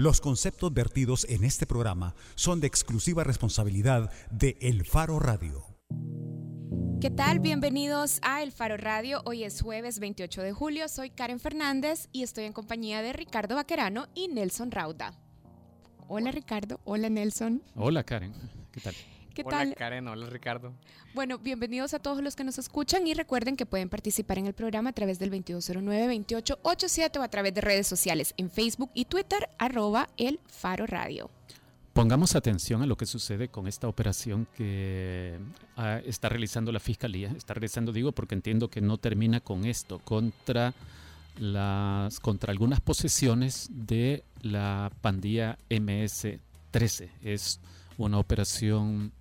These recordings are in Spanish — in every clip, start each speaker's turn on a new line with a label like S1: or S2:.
S1: Los conceptos vertidos en este programa son de exclusiva responsabilidad de El Faro Radio.
S2: ¿Qué tal? Bienvenidos a El Faro Radio. Hoy es jueves 28 de julio. Soy Karen Fernández y estoy en compañía de Ricardo Vaquerano y Nelson Rauda. Hola Ricardo, hola Nelson.
S3: Hola Karen, ¿qué tal?
S2: ¿Qué
S4: hola
S2: tal?
S4: Karen, hola Ricardo.
S2: Bueno, bienvenidos a todos los que nos escuchan y recuerden que pueden participar en el programa a través del 2209-2887 o a través de redes sociales en Facebook y Twitter, arroba el Faro Radio.
S3: Pongamos atención a lo que sucede con esta operación que ah, está realizando la Fiscalía. Está realizando, digo, porque entiendo que no termina con esto, contra, las, contra algunas posesiones de la pandilla MS-13. Es una operación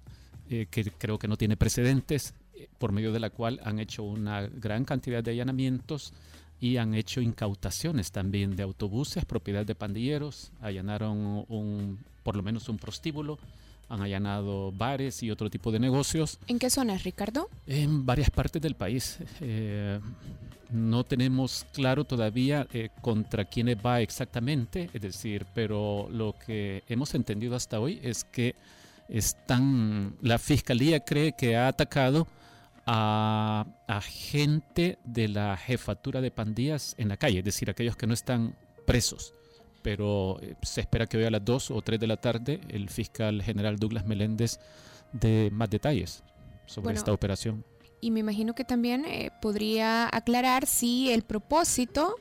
S3: eh, que creo que no tiene precedentes, eh, por medio de la cual han hecho una gran cantidad de allanamientos y han hecho incautaciones también de autobuses, propiedad de pandilleros, allanaron un, por lo menos un prostíbulo, han allanado bares y otro tipo de negocios
S2: ¿En qué zonas, Ricardo?
S3: en varias partes del país. Eh, no tenemos claro todavía eh, contra quiénes va exactamente, es decir, pero lo que hemos entendido hasta hoy es que están, la fiscalía cree que ha atacado a, a gente de la jefatura de pandillas en la calle, es decir, aquellos que no están presos. Pero eh, se espera que hoy a las 2 o 3 de la tarde el fiscal general Douglas Meléndez dé más detalles sobre
S2: Bueno,
S3: esta operación.
S2: Y me imagino que también eh, podría aclarar si el propósito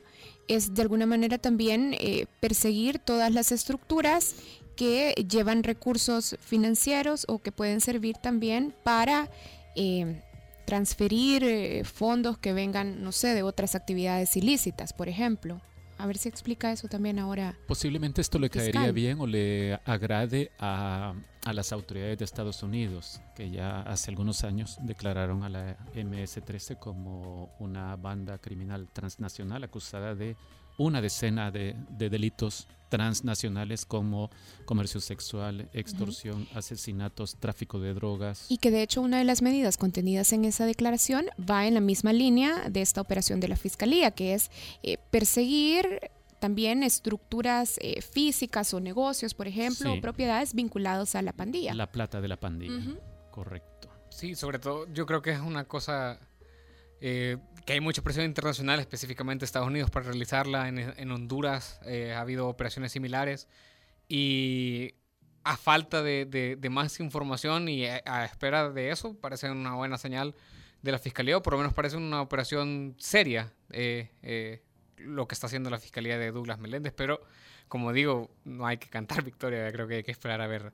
S2: es de alguna manera también eh, perseguir todas las estructuras que llevan recursos financieros o que pueden servir también para eh, transferir eh, fondos que vengan, no sé, de otras actividades ilícitas, por ejemplo. A ver si explica eso también ahora.
S3: Posiblemente esto le caería
S2: Fiscal.
S3: bien o le agrade a, a las autoridades de Estados Unidos, que ya hace algunos años declararon a la MS-13 como una banda criminal transnacional acusada de una decena de, de delitos transnacionales como comercio sexual, extorsión, asesinatos, tráfico de drogas.
S2: Y que de hecho una de las medidas contenidas en esa declaración va en la misma línea de esta operación de la Fiscalía, que es eh, perseguir también estructuras eh, físicas o negocios, por ejemplo,
S3: Sí.
S2: o propiedades vinculados a la pandilla.
S3: La plata de la pandilla. Correcto.
S4: Sí, sobre todo yo creo que es una cosa eh, que hay mucha presión internacional, específicamente Estados Unidos, para realizarla. En, en Honduras eh, ha habido operaciones similares. Y a falta de, de- de más información y a, a espera de eso, parece una buena señal de la Fiscalía, o por lo menos parece una operación seria eh, eh, lo que está haciendo la Fiscalía de Douglas Meléndez, pero como digo, no hay que cantar victoria, creo que hay que esperar a ver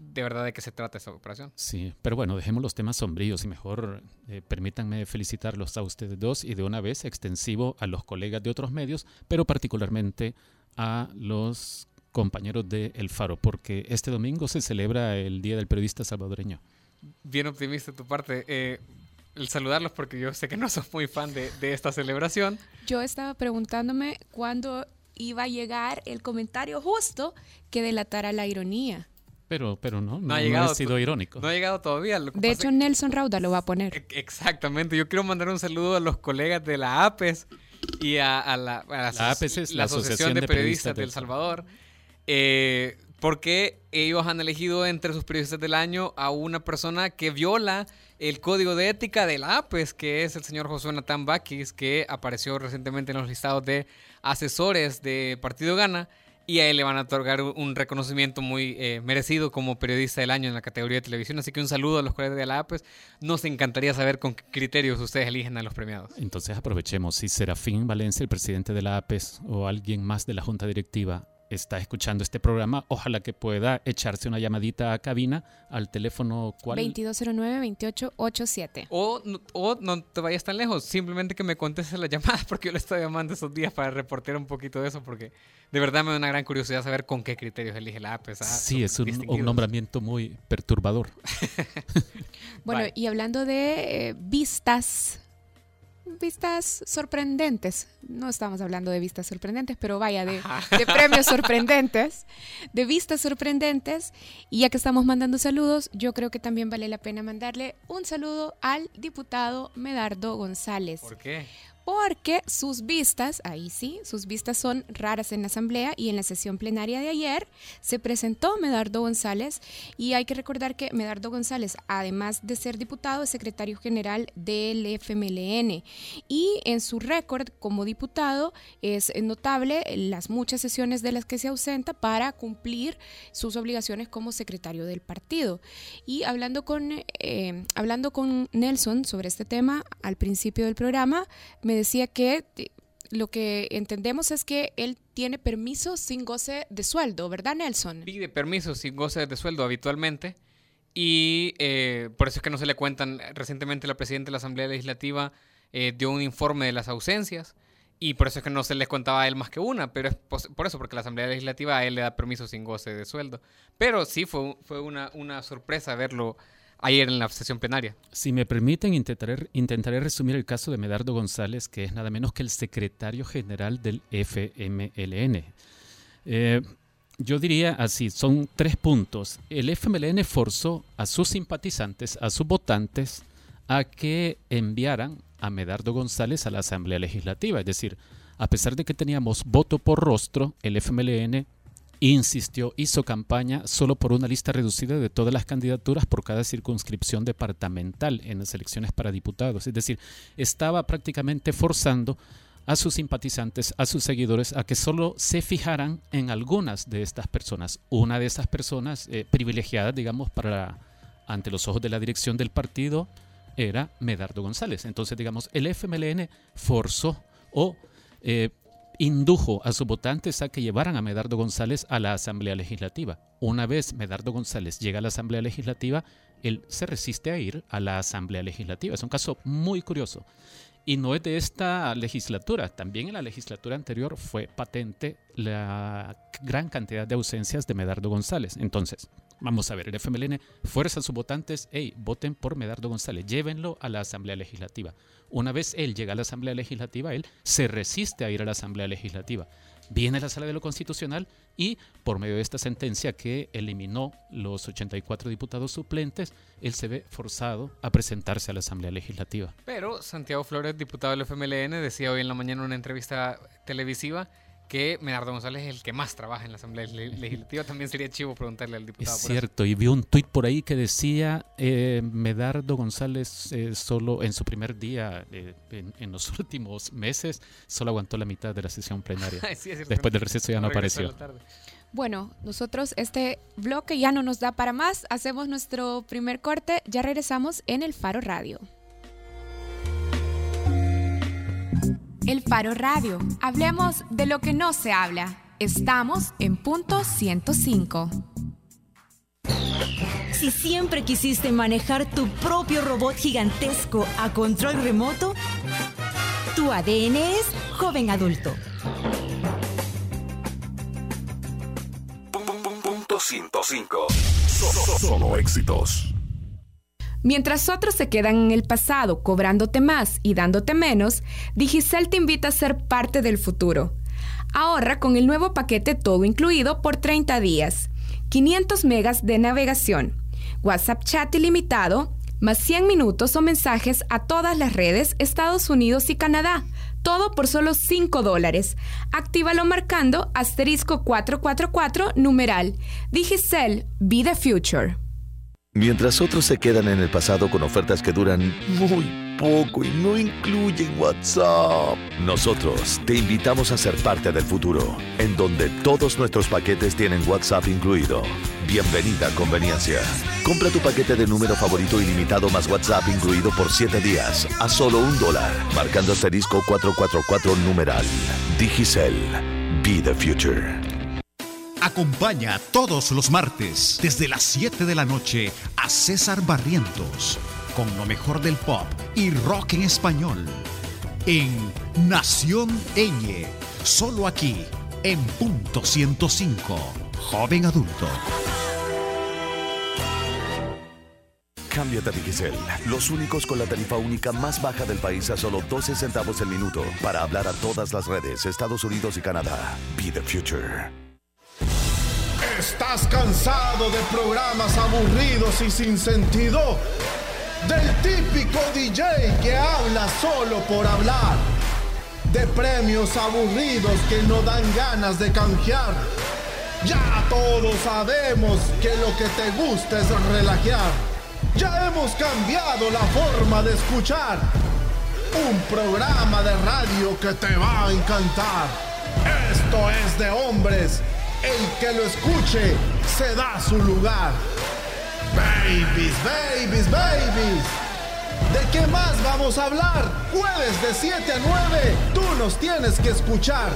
S4: de verdad de qué se trata esta operación.
S3: Sí, pero bueno, dejemos los temas sombríos y mejor eh, permítanme felicitarlos a ustedes dos y de una vez extensivo a los colegas de otros medios, pero particularmente a los compañeros de El Faro, porque este domingo se celebra el Día del Periodista Salvadoreño.
S4: bien optimista de tu parte. Eh, el saludarlos porque yo sé que no sos muy fan de, de esta celebración.
S2: Yo estaba preguntándome cuándo iba a llegar el comentario justo que delatara la ironía.
S3: Pero, pero no, no,
S4: ha
S3: no
S4: llegado
S3: he sido irónico.
S4: No ha llegado todavía. lo que
S2: De hecho, Nelson Rauda lo va a poner.
S4: Exactamente. Yo quiero mandar un saludo a los colegas de la APES y a, a la, a la
S3: La
S4: asoci-
S3: APES es
S4: la Asociación
S3: Asociación
S4: de
S3: de
S4: Periodistas
S3: Periodistas
S4: del Salvador. eh, porque ellos han elegido entre sus periodistas del año a una persona que viola el código de ética de la APES, que es el señor Josué Natán Bakis, que apareció recientemente en los listados de asesores de Partido Gana. Y a él le van a otorgar un- reconocimiento muy eh, merecido como periodista del año en la categoría de televisión. Así que un saludo a los colegas de la APES. Nos encantaría saber con qué criterios ustedes eligen a los premiados.
S3: Entonces aprovechemos, si Serafín Valencia, el presidente de la APES, o alguien más de la Junta Directiva está escuchando este programa, ojalá que pueda echarse una llamadita a cabina al teléfono cuál
S2: 2209-2887.
S4: O, no- o no te vayas tan lejos, simplemente que me contestes las llamadas porque yo le estoy llamando esos días para reportear un poquito de eso porque de verdad me da una gran curiosidad saber con qué criterios elige la APES. Ah,
S3: Sí, es un, un nombramiento muy perturbador.
S2: Bueno,
S4: Bye.
S2: y hablando de eh, vistas, vistas sorprendentes. No estamos hablando de vistas sorprendentes, pero vaya, de, de premios sorprendentes, de vistas sorprendentes. Y ya que estamos mandando saludos, yo creo que también vale la pena mandarle un saludo al diputado Medardo González.
S4: ¿Por qué?
S2: Porque sus vistas, ahí sí, sus vistas son raras en la Asamblea y en la sesión plenaria de ayer se presentó Medardo González y hay que recordar que Medardo González, además de ser diputado, es secretario general del FMLN y en su récord como diputado es notable las muchas sesiones de las que se ausenta para cumplir sus obligaciones como secretario del partido. Y hablando con, eh, hablando con Nelson sobre este tema al principio del programa, me decía que lo que entendemos es que él tiene permiso sin goce de sueldo, ¿verdad, Nelson?
S4: Pide permiso sin goce de sueldo habitualmente y eh, por eso es que no se le cuentan. Recientemente la presidenta de la Asamblea Legislativa eh, dio un informe de las ausencias y por eso es que no se le contaba a él más que una, pero es por eso, porque la Asamblea Legislativa a él le da permiso sin goce de sueldo. Pero sí fue, fue una, una sorpresa verlo ayer en la sesión plenaria.
S3: Si me permiten, intentaré, intentaré resumir el caso de Medardo González, que es nada menos que el secretario general del FMLN. Eh, yo diría así, son tres puntos. El FMLN forzó a sus simpatizantes, a sus votantes, a que enviaran a Medardo González a la Asamblea Legislativa. Es decir, a pesar de que teníamos voto por rostro, el FMLN insistió, hizo campaña solo por una lista reducida de todas las candidaturas por cada circunscripción departamental en las elecciones para diputados. Es decir, estaba prácticamente forzando a sus simpatizantes, a sus seguidores, a que solo se fijaran en algunas de estas personas. Una de esas personas eh, privilegiadas, digamos, para ante los ojos de la dirección del partido era Medardo González. Entonces, digamos, el FMLN forzó o eh, indujo a sus votantes a que llevaran a Medardo González a la Asamblea Legislativa. Una vez Medardo González llega a la Asamblea Legislativa, él se resiste a ir a la Asamblea Legislativa. Es un caso muy curioso. Y no es de esta legislatura, también en la legislatura anterior fue patente la gran cantidad de ausencias de Medardo González. Entonces, Vamos a ver, el FMLN fuerza a sus votantes, hey, voten por Medardo González, llévenlo a la Asamblea Legislativa. Una vez él llega a la Asamblea Legislativa, él se resiste a ir a la Asamblea Legislativa. Viene a la sala de lo constitucional y por medio de esta sentencia que eliminó los 84 diputados suplentes, él se ve forzado a presentarse a la Asamblea Legislativa.
S4: Pero Santiago Flores, diputado del FMLN, decía hoy en la mañana en una entrevista televisiva que Medardo González es el que más trabaja en la Asamblea Legislativa. También sería chivo preguntarle al diputado.
S3: Es cierto, y vi un tuit por ahí que decía eh, Medardo González eh, solo en su primer día, eh, en, los últimos meses, solo aguantó la mitad de la sesión plenaria. Después del receso ya no apareció.
S2: Bueno, nosotros este bloque ya no nos da para más. Hacemos nuestro primer corte. Ya regresamos en el Faro Radio. El Faro Radio. Hablemos de lo que no se habla. Estamos en punto 105.
S5: Si siempre quisiste manejar tu propio robot gigantesco a control remoto, tu ADN es joven adulto.
S6: Punto 105. Solo éxitos.
S2: Mientras otros se quedan en el pasado cobrándote más y dándote menos, Digicel te invita a ser parte del futuro. Ahorra con el nuevo paquete todo incluido por 30 días, 500 megas de navegación, WhatsApp chat ilimitado, más 100 minutos o mensajes a todas las redes Estados Unidos y Canadá. Todo por solo 5 dólares. Actívalo marcando asterisco 444 numeral. Digicel, be the future.
S6: Mientras otros se quedan en el pasado con ofertas que duran muy poco y no incluyen WhatsApp, nosotros te invitamos a ser parte del futuro, en donde todos nuestros paquetes tienen WhatsApp incluido. Bienvenida conveniencia. Compra tu paquete de número favorito ilimitado más WhatsApp incluido por 7 días a solo un dólar, marcando asterisco 444 numeral. Digicel. Be the future.
S1: Acompaña todos los martes desde las 7 de la noche a César Barrientos con lo mejor del pop y rock en español en Nación Eñe, solo aquí en punto 105, joven adulto.
S6: Cámbiate a Digicel, los únicos con la tarifa única más baja del país a solo 12 centavos el minuto para hablar a todas las redes, Estados Unidos y Canadá. Be the future.
S7: ¿Estás cansado de programas aburridos y sin sentido? Del típico DJ que habla solo por hablar de premios aburridos que no dan ganas de canjear. Ya todos sabemos que lo que te gusta es relajear. Ya hemos cambiado la forma de escuchar. Un programa de radio que te va a encantar. Esto es de hombres. El que lo escuche se da su lugar. Babies, babies, babies. ¿De qué más vamos a hablar? Jueves de 7 a 9, tú nos tienes que escuchar.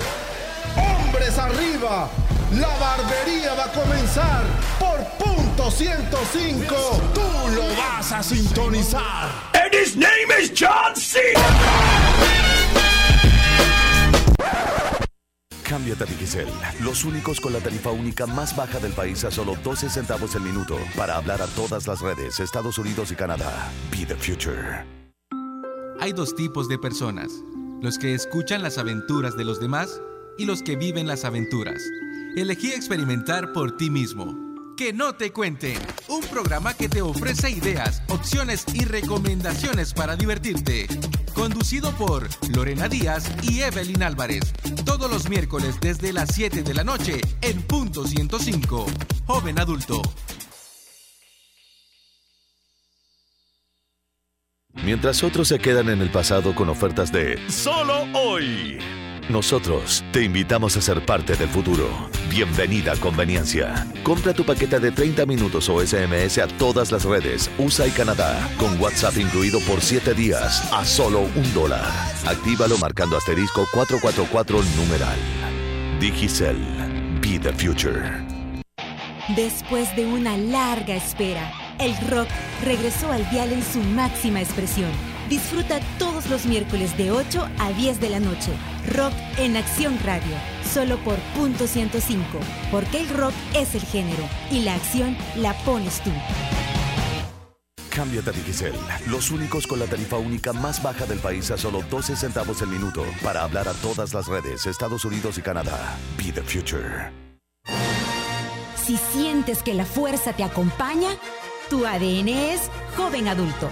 S7: Hombres arriba, la barbería va a comenzar por punto 105. Tú lo vas a sintonizar.
S6: And his name is John C. Los únicos con la tarifa única más baja del país a solo 12 centavos el minuto para hablar a todas las redes, Estados Unidos y Canadá. Be the future.
S8: Hay dos tipos de personas, los que escuchan las aventuras de los demás y los que viven las aventuras. Elegí experimentar por ti mismo. Que no te cuenten, un programa que te ofrece ideas, opciones y recomendaciones para divertirte. Conducido por Lorena Díaz y Evelyn Álvarez. Todos los miércoles desde las 7 de la noche en punto 105. Joven adulto.
S6: Mientras otros se quedan en el pasado con ofertas de solo hoy. Nosotros te invitamos a ser parte del futuro. Bienvenida a Conveniencia. Compra tu paquete de 30 minutos o SMS a todas las redes USA y Canadá, con WhatsApp incluido por 7 días a solo un dólar. Actívalo marcando asterisco 444 numeral. Digicel. Be the future.
S5: Después de una larga espera, el rock regresó al dial en su máxima expresión. Disfruta todos los miércoles de 8 a 10 de la noche. Rock en Acción Radio, solo por punto 105, porque el rock es el género y la acción la pones tú.
S6: Cámbiate a Digicel, los únicos con la tarifa única más baja del país a solo 12 centavos el minuto para hablar a todas las redes, Estados Unidos y Canadá. Be the future.
S5: Si sientes que la fuerza te acompaña, tu ADN es joven adulto.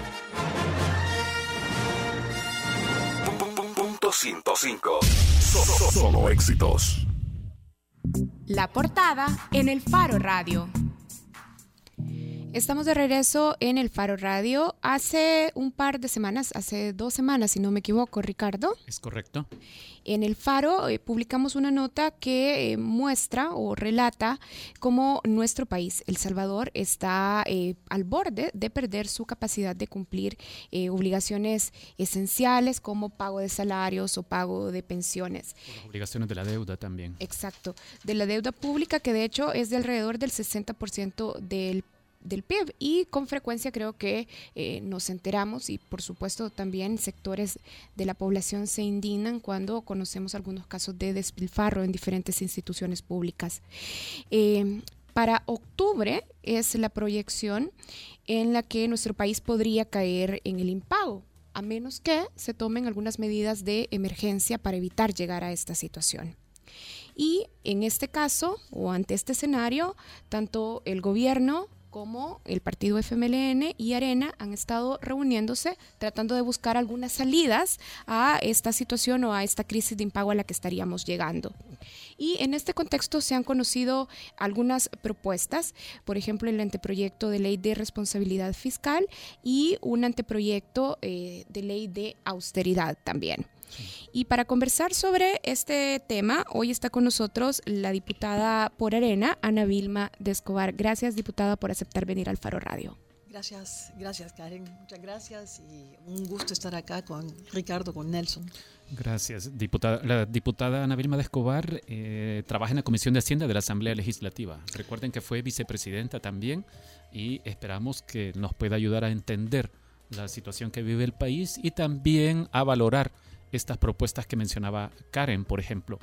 S6: 105. Solo éxitos.
S2: La portada en el Faro Radio. Estamos de regreso en el Faro Radio. Hace un par de semanas, hace dos semanas, si no me equivoco, Ricardo.
S3: Es correcto.
S2: En el Faro eh, publicamos una nota que eh, muestra o relata cómo nuestro país, El Salvador, está eh, al borde de perder su capacidad de cumplir eh, obligaciones esenciales como pago de salarios o pago de pensiones.
S3: Las obligaciones de la deuda también.
S2: Exacto, de la deuda pública que de hecho es de alrededor del 60% del del PIB y con frecuencia creo que eh, nos enteramos y por supuesto también sectores de la población se indignan cuando conocemos algunos casos de despilfarro en diferentes instituciones públicas. Eh, para octubre es la proyección en la que nuestro país podría caer en el impago, a menos que se tomen algunas medidas de emergencia para evitar llegar a esta situación. Y en este caso, o ante este escenario, tanto el gobierno como el partido FMLN y Arena han estado reuniéndose tratando de buscar algunas salidas a esta situación o a esta crisis de impago a la que estaríamos llegando. Y en este contexto se han conocido algunas propuestas, por ejemplo, el anteproyecto de ley de responsabilidad fiscal y un anteproyecto eh, de ley de austeridad también. Y para conversar sobre este tema, hoy está con nosotros la diputada por Arena, Ana Vilma de Escobar. Gracias, diputada, por aceptar venir al Faro Radio.
S9: Gracias, gracias Karen, muchas gracias y un gusto estar acá con Ricardo, con Nelson.
S3: Gracias. Diputada, la diputada Ana Vilma de Escobar eh, trabaja en la Comisión de Hacienda de la Asamblea Legislativa. Recuerden que fue vicepresidenta también y esperamos que nos pueda ayudar a entender la situación que vive el país y también a valorar estas propuestas que mencionaba Karen, por ejemplo.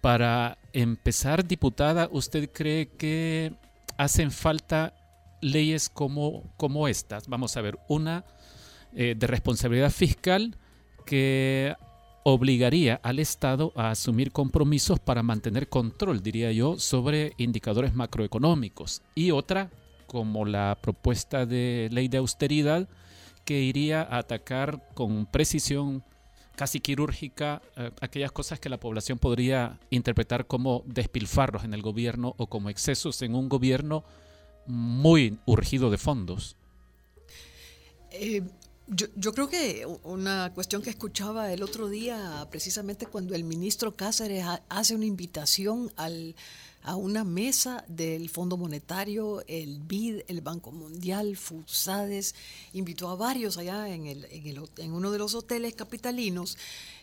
S3: Para empezar, diputada, ¿usted cree que hacen falta leyes como, como estas? Vamos a ver, una eh, de responsabilidad fiscal que obligaría al Estado a asumir compromisos para mantener control, diría yo, sobre indicadores macroeconómicos. Y otra, como la propuesta de ley de austeridad, que iría a atacar con precisión casi quirúrgica eh, aquellas cosas que la población podría interpretar como despilfarros en el gobierno o como excesos en un gobierno muy urgido de fondos.
S9: Eh, yo, creo que una cuestión que escuchaba el otro día, precisamente cuando el ministro Cáceres hace una invitación al, a una mesa del Fondo Monetario, el BID, el Banco Mundial, FUSADES, invitó a varios allá en, el, en, uno de los hoteles capitalinos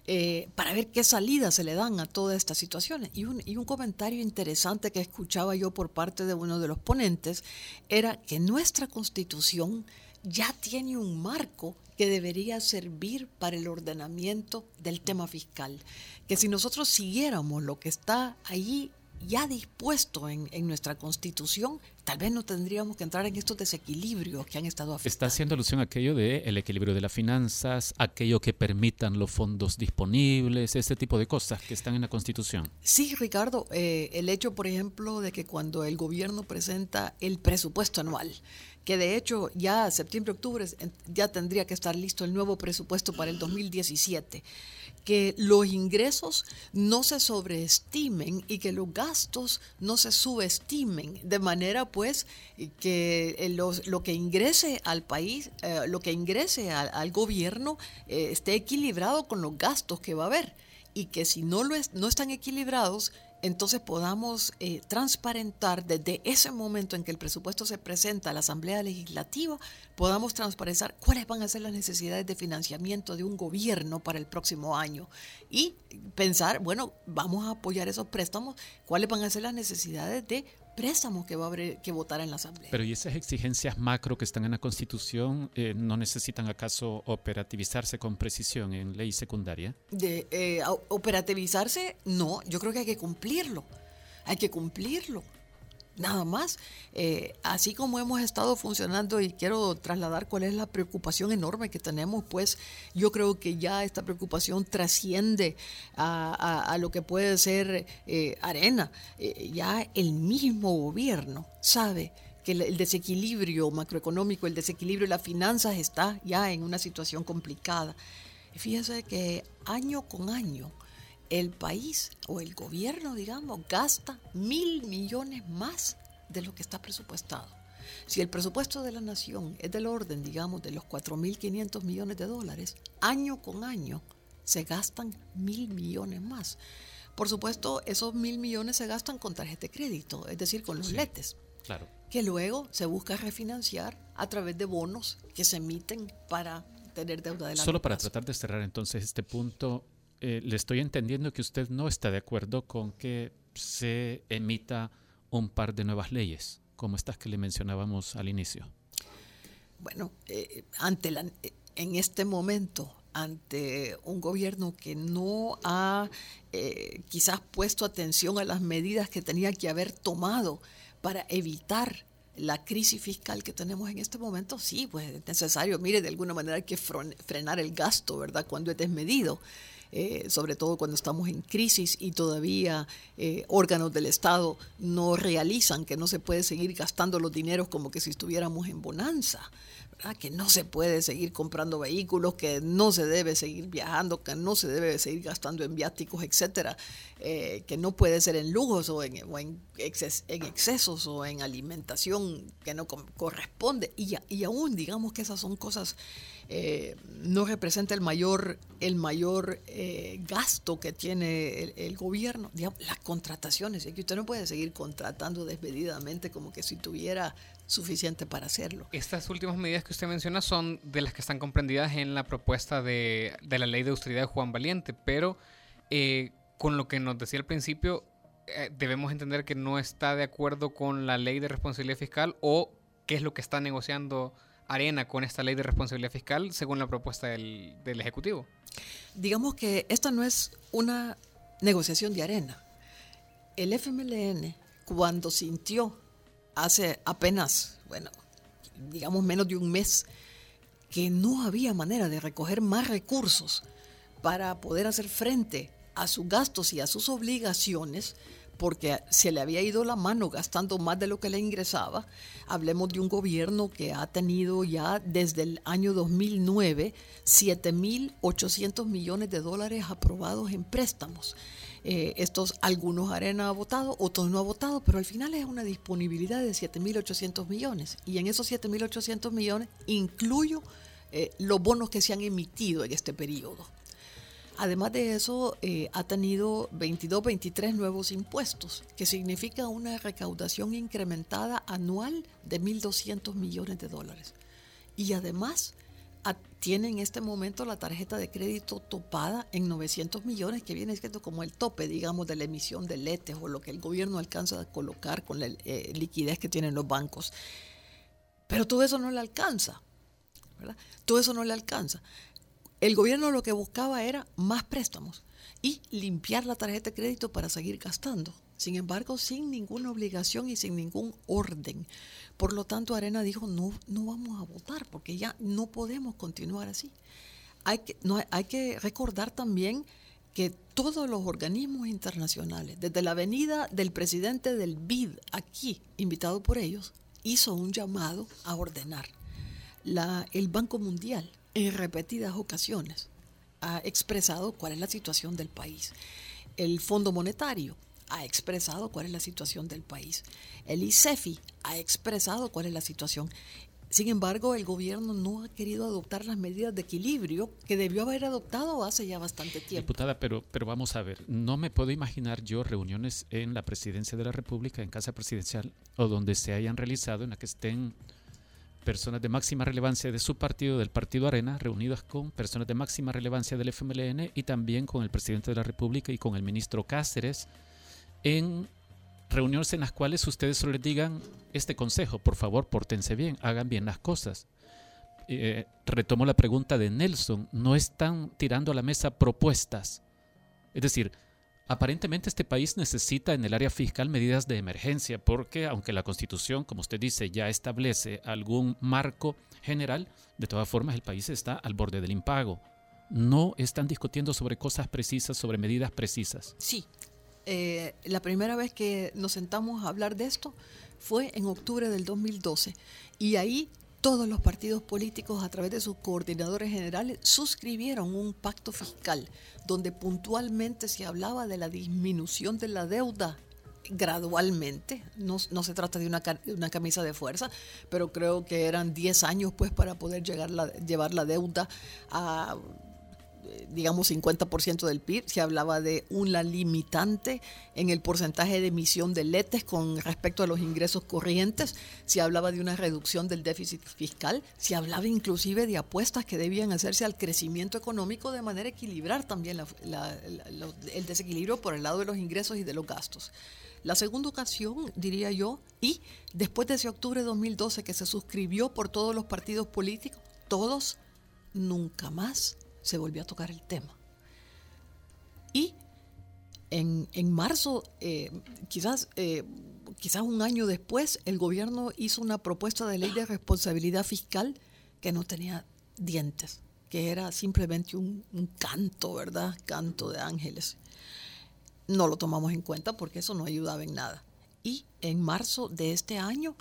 S9: eh, para ver qué salida se le dan a todas estas situaciones. Y un, y un comentario interesante que escuchaba yo por parte de uno de los ponentes era que nuestra constitución ya tiene un marco que debería servir para el ordenamiento del tema fiscal. Que si nosotros siguiéramos lo que está allí ya dispuesto en, nuestra constitución, tal vez no tendríamos que entrar en estos desequilibrios que han estado afectando.
S3: Está haciendo alusión a aquello de el equilibrio de las finanzas, aquello que permitan los fondos disponibles, ese tipo de cosas que están en la constitución.
S9: Sí, Ricardo, eh, el hecho, por ejemplo, de que cuando el gobierno presenta el presupuesto anual, que de hecho ya septiembre-octubre ya tendría que estar listo el nuevo presupuesto para el 2017 que los ingresos no se sobreestimen y que los gastos no se subestimen, de manera pues que lo que ingrese al país, eh, lo que ingrese al, gobierno eh, esté equilibrado con los gastos que va a haber. Y que si no, lo no están equilibrados, entonces podamos eh, transparentar desde ese momento en que el presupuesto se presenta a la Asamblea Legislativa, podamos transparentar cuáles van a ser las necesidades de financiamiento de un gobierno para el próximo año y pensar, bueno, vamos a apoyar esos préstamos, cuáles van a ser las necesidades de préstamos que va a haber que votar en la Asamblea.
S3: Pero ¿y esas exigencias macro que están en la Constitución eh, no necesitan acaso operativizarse con precisión en ley secundaria?
S9: De eh, operativizarse, no, yo creo que hay que cumplirlo. Hay que cumplirlo nada más. Eh, así como hemos estado funcionando y quiero trasladar cuál es la preocupación enorme que tenemos, pues yo creo que ya esta preocupación trasciende a, lo que puede ser eh, arena. Eh, ya el mismo gobierno sabe que el desequilibrio macroeconómico, el desequilibrio de las finanzas está ya en una situación complicada. Fíjese que año con año, el país o el gobierno, digamos, gasta mil millones más de lo que está presupuestado. Si el presupuesto de la nación es del orden, digamos, de los 4.500 millones de dólares, año con año se gastan mil millones más. Por supuesto, esos mil millones se gastan con tarjeta de crédito, es decir, con los letes.
S3: Claro.
S9: Que luego se busca refinanciar a través de bonos que se emiten para tener deuda de la
S3: Solo para tratar de cerrar entonces este punto, eh, le estoy entendiendo que usted no está de acuerdo con que se emita un par de nuevas leyes, como estas que le mencionábamos al inicio.
S9: Bueno, eh, ante la, en este momento, ante un gobierno que no ha eh, quizás puesto atención a las medidas que tenía que haber tomado para evitar la crisis fiscal que tenemos en este momento, sí, pues es necesario, mire, de alguna manera hay que frenar el gasto, ¿verdad? Cuando es desmedido. Eh, sobre todo cuando estamos en crisis y todavía eh, órganos del Estado no realizan que no se puede seguir gastando los dineros como que si estuviéramos en bonanza. Que no se puede seguir comprando vehículos, que no se debe seguir viajando, que no se debe seguir gastando en viáticos, etcétera, eh, que no puede ser en lujos o en, excesos o en alimentación que no corresponde. Y, aún digamos que esas son cosas eh, no representa el mayor, el mayor eh, gasto que tiene el, gobierno. las contrataciones, es que usted no puede seguir contratando desmedidamente como que si tuviera suficiente para hacerlo.
S4: Estas últimas medidas que usted menciona son de las que están comprendidas en la propuesta de, la ley de austeridad de Juan Valiente, pero eh, con lo que nos decía al principio, debemos entender que no está de acuerdo con la ley de responsabilidad fiscal o qué es lo que está negociando arena con esta ley de responsabilidad fiscal según la propuesta del, Ejecutivo?
S9: Digamos que esta no es una negociación de arena. El FMLN, cuando sintió hace apenas, bueno, digamos menos de un mes, que no había manera de recoger más recursos para poder hacer frente a sus gastos y a sus obligaciones, porque se le había ido la mano gastando más de lo que le ingresaba. Hablemos de un gobierno que ha tenido ya desde el año 2009 7.800 millones de dólares aprobados en préstamos. Eh, estos algunos Arena ha votado, otros no ha votado, pero al final es una disponibilidad de 7.800 millones. Y en esos 7.800 millones incluyo eh, los bonos que se han emitido en este periodo. Además de eso, eh, ha tenido 22, 23 nuevos impuestos, que significa una recaudación incrementada anual de 1.200 millones de dólares. Y además, tiene en este momento la tarjeta de crédito topada en 900 millones, que viene siendo como el tope, digamos, de la emisión de letes o lo que el gobierno alcanza a colocar con la eh, liquidez que tienen los bancos. Pero todo eso no le alcanza. ¿verdad? Todo eso no le alcanza. El gobierno lo que buscaba era más préstamos y limpiar la tarjeta de crédito para seguir gastando. Sin embargo, sin ninguna obligación y sin ningún orden. Por lo tanto, Arena dijo, no, no vamos a votar porque ya no podemos continuar así. Hay que, recordar también que todos los organismos internacionales, desde la venida del presidente del BID aquí, invitado por ellos, hizo un llamado a ordenar. La, el Banco Mundial, en repetidas ocasiones, ha expresado cuál es la situación del país. El Fondo Monetario ha expresado cuál es la situación del país. El ICEFI ha expresado cuál es la situación. Sin embargo, el gobierno no ha querido adoptar las medidas de equilibrio que debió haber adoptado hace ya bastante tiempo.
S3: Diputada, pero, pero vamos a ver, no me puedo imaginar yo reuniones en la presidencia de la República, en casa presidencial, o donde se hayan realizado, en la que estén personas de máxima relevancia de su partido, del Partido Arena, reunidas con personas de máxima relevancia del FMLN y también con el presidente de la República y con el ministro Cáceres, en reuniones en las cuales ustedes solo les digan este consejo, por favor, pórtense bien, hagan bien las cosas. Eh, retomo la pregunta de Nelson, no están tirando a la mesa propuestas. Es decir, aparentemente este país necesita en el área fiscal medidas de emergencia, porque aunque la Constitución, como usted dice, ya establece algún marco general, de todas formas el país está al borde del impago. No están discutiendo sobre cosas precisas, sobre medidas precisas.
S9: Sí, eh, la primera vez que nos sentamos a hablar de esto fue en octubre del 2012 y ahí todos los partidos políticos a través de sus coordinadores generales suscribieron un pacto fiscal donde puntualmente se hablaba de la disminución de la deuda gradualmente, no, se trata de una, una, camisa de fuerza, pero creo que eran 10 años pues para poder la, llevar la deuda a digamos, 50% del PIB, se hablaba de una limitante en el porcentaje de emisión de letes con respecto a los ingresos corrientes, se hablaba de una reducción del déficit fiscal, se hablaba inclusive de apuestas que debían hacerse al crecimiento económico de manera equilibrar también el desequilibrio por el lado de los ingresos y de los gastos. La segunda ocasión, diría yo, y después de ese octubre de 2012 que se suscribió por todos los partidos políticos, todos nunca más se volvió a tocar el tema. Y en, marzo, eh, quizás, eh, quizás un año después, el gobierno hizo una propuesta de ley de responsabilidad fiscal que no tenía dientes, que era simplemente un canto, ¿verdad? Canto de ángeles. No lo tomamos en cuenta porque eso no ayudaba en nada. Y en marzo de este año,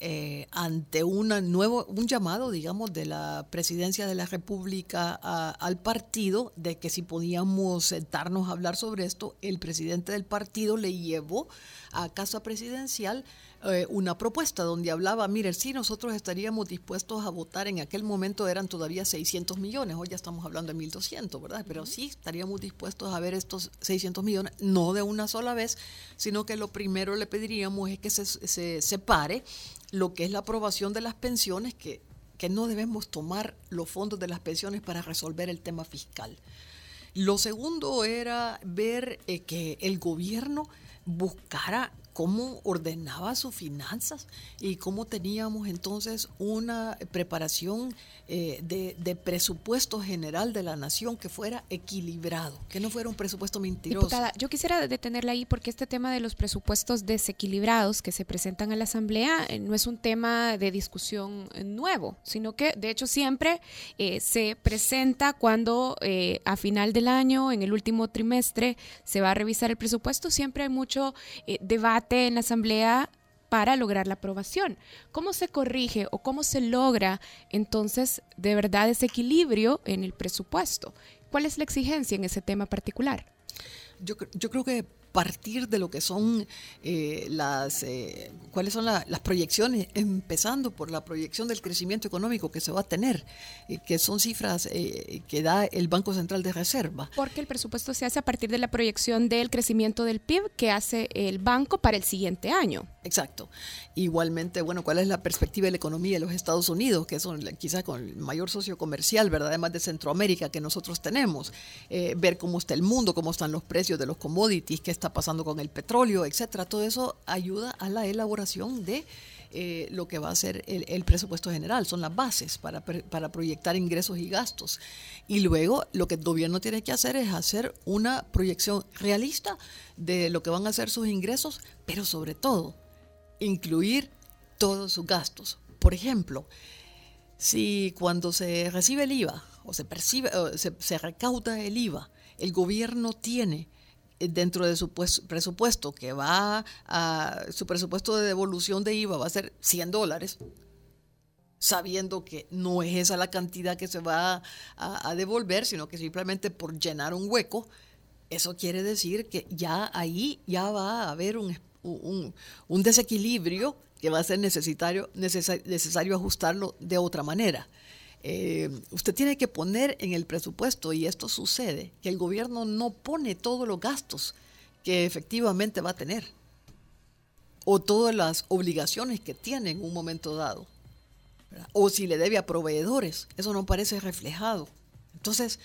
S9: eh, ante una nuevo, un llamado, digamos, de la presidencia de la República al partido de que si podíamos sentarnos a hablar sobre esto, el presidente del partido le llevó a Casa Presidencial eh, una propuesta donde hablaba, mire, sí, nosotros estaríamos dispuestos a votar, en aquel momento eran todavía 600 millones, hoy ya estamos hablando de 1.200, ¿verdad? Pero sí estaríamos dispuestos a ver estos 600 millones, no de una sola vez, sino que lo primero le pediríamos es que se, se separe lo que es la aprobación de las pensiones, que, que no debemos tomar los fondos de las pensiones para resolver el tema fiscal. Lo segundo era ver eh, que el gobierno buscara cómo ordenaba sus finanzas y cómo teníamos entonces una preparación eh, de, presupuesto general de la nación que fuera equilibrado, que no fuera un presupuesto mentiroso.
S2: Diputada, yo quisiera detenerla ahí porque este tema de los presupuestos desequilibrados que se presentan a la Asamblea eh, no es un tema de discusión eh, nuevo, sino que de hecho siempre se presenta cuando a final del año, en el último trimestre, se va a revisar el presupuesto, siempre hay mucho debate en la Asamblea para lograr la aprobación. ¿Cómo se corrige o cómo se logra entonces de verdad ese equilibrio en el presupuesto? ¿Cuál es la exigencia en ese tema particular?
S9: Yo, yo creo que partir de lo que son eh, las, eh, cuáles son las proyecciones, empezando por la proyección del crecimiento económico que se va a tener, eh, que son cifras que da el Banco Central de Reserva.
S2: Porque el presupuesto se hace a partir de la proyección del crecimiento del PIB que hace el banco para el siguiente año.
S9: Exacto. Igualmente, bueno, ¿cuál es la perspectiva de la economía de los Estados Unidos, que son quizás con el mayor socio comercial, ¿verdad? Además de Centroamérica que nosotros tenemos. ver cómo está el mundo, cómo están los precios de los commodities, qué está pasando con el petróleo, etcétera. Todo eso ayuda a la elaboración de eh, lo que va a ser el, presupuesto general, son las bases para, para, proyectar ingresos y gastos. Y luego lo que el gobierno tiene que hacer es hacer una proyección realista de lo que van a ser sus ingresos, pero sobre todo incluir todos sus gastos. Por ejemplo, si cuando se recibe el IVA o se percibe se, recauda el IVA, el gobierno tiene dentro de su pues, presupuesto, que va a su presupuesto de devolución de IVA va a ser 100 dólares, sabiendo que no es esa la cantidad que se va a, devolver, sino que simplemente por llenar un hueco, eso quiere decir que ya ahí ya va a haber un, un, desequilibrio que va a ser necesario, necesario ajustarlo de otra manera. Eh, usted tiene que poner en el presupuesto, y esto sucede, que el gobierno no pone todos los gastos que efectivamente va a tener, o todas las obligaciones que tiene en un momento dado, o si le debe a proveedores, eso no parece reflejado. Entonces,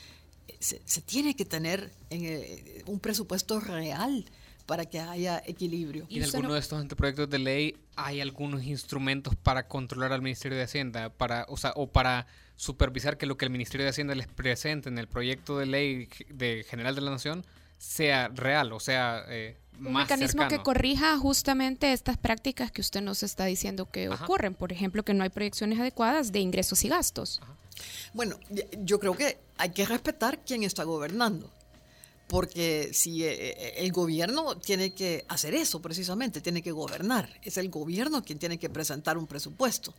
S9: se, tiene que tener en eh, un presupuesto real para que haya equilibrio.
S4: ¿Y en alguno de estos anteproyectos de ley hay algunos instrumentos para controlar al Ministerio de Hacienda para, o, sea, o para supervisar que lo que el Ministerio de Hacienda les presente en el proyecto de ley de general de la Nación sea real, o sea, eh, un
S2: mecanismo que corrija justamente estas prácticas que usted nos está diciendo que ocurren, por ejemplo, que no hay proyecciones adecuadas de ingresos y gastos.
S9: Bueno, yo creo que hay que respetar quién está gobernando porque si eh, eh, el gobierno tiene que hacer eso precisamente, tiene que gobernar, es el gobierno quien tiene que presentar un presupuesto.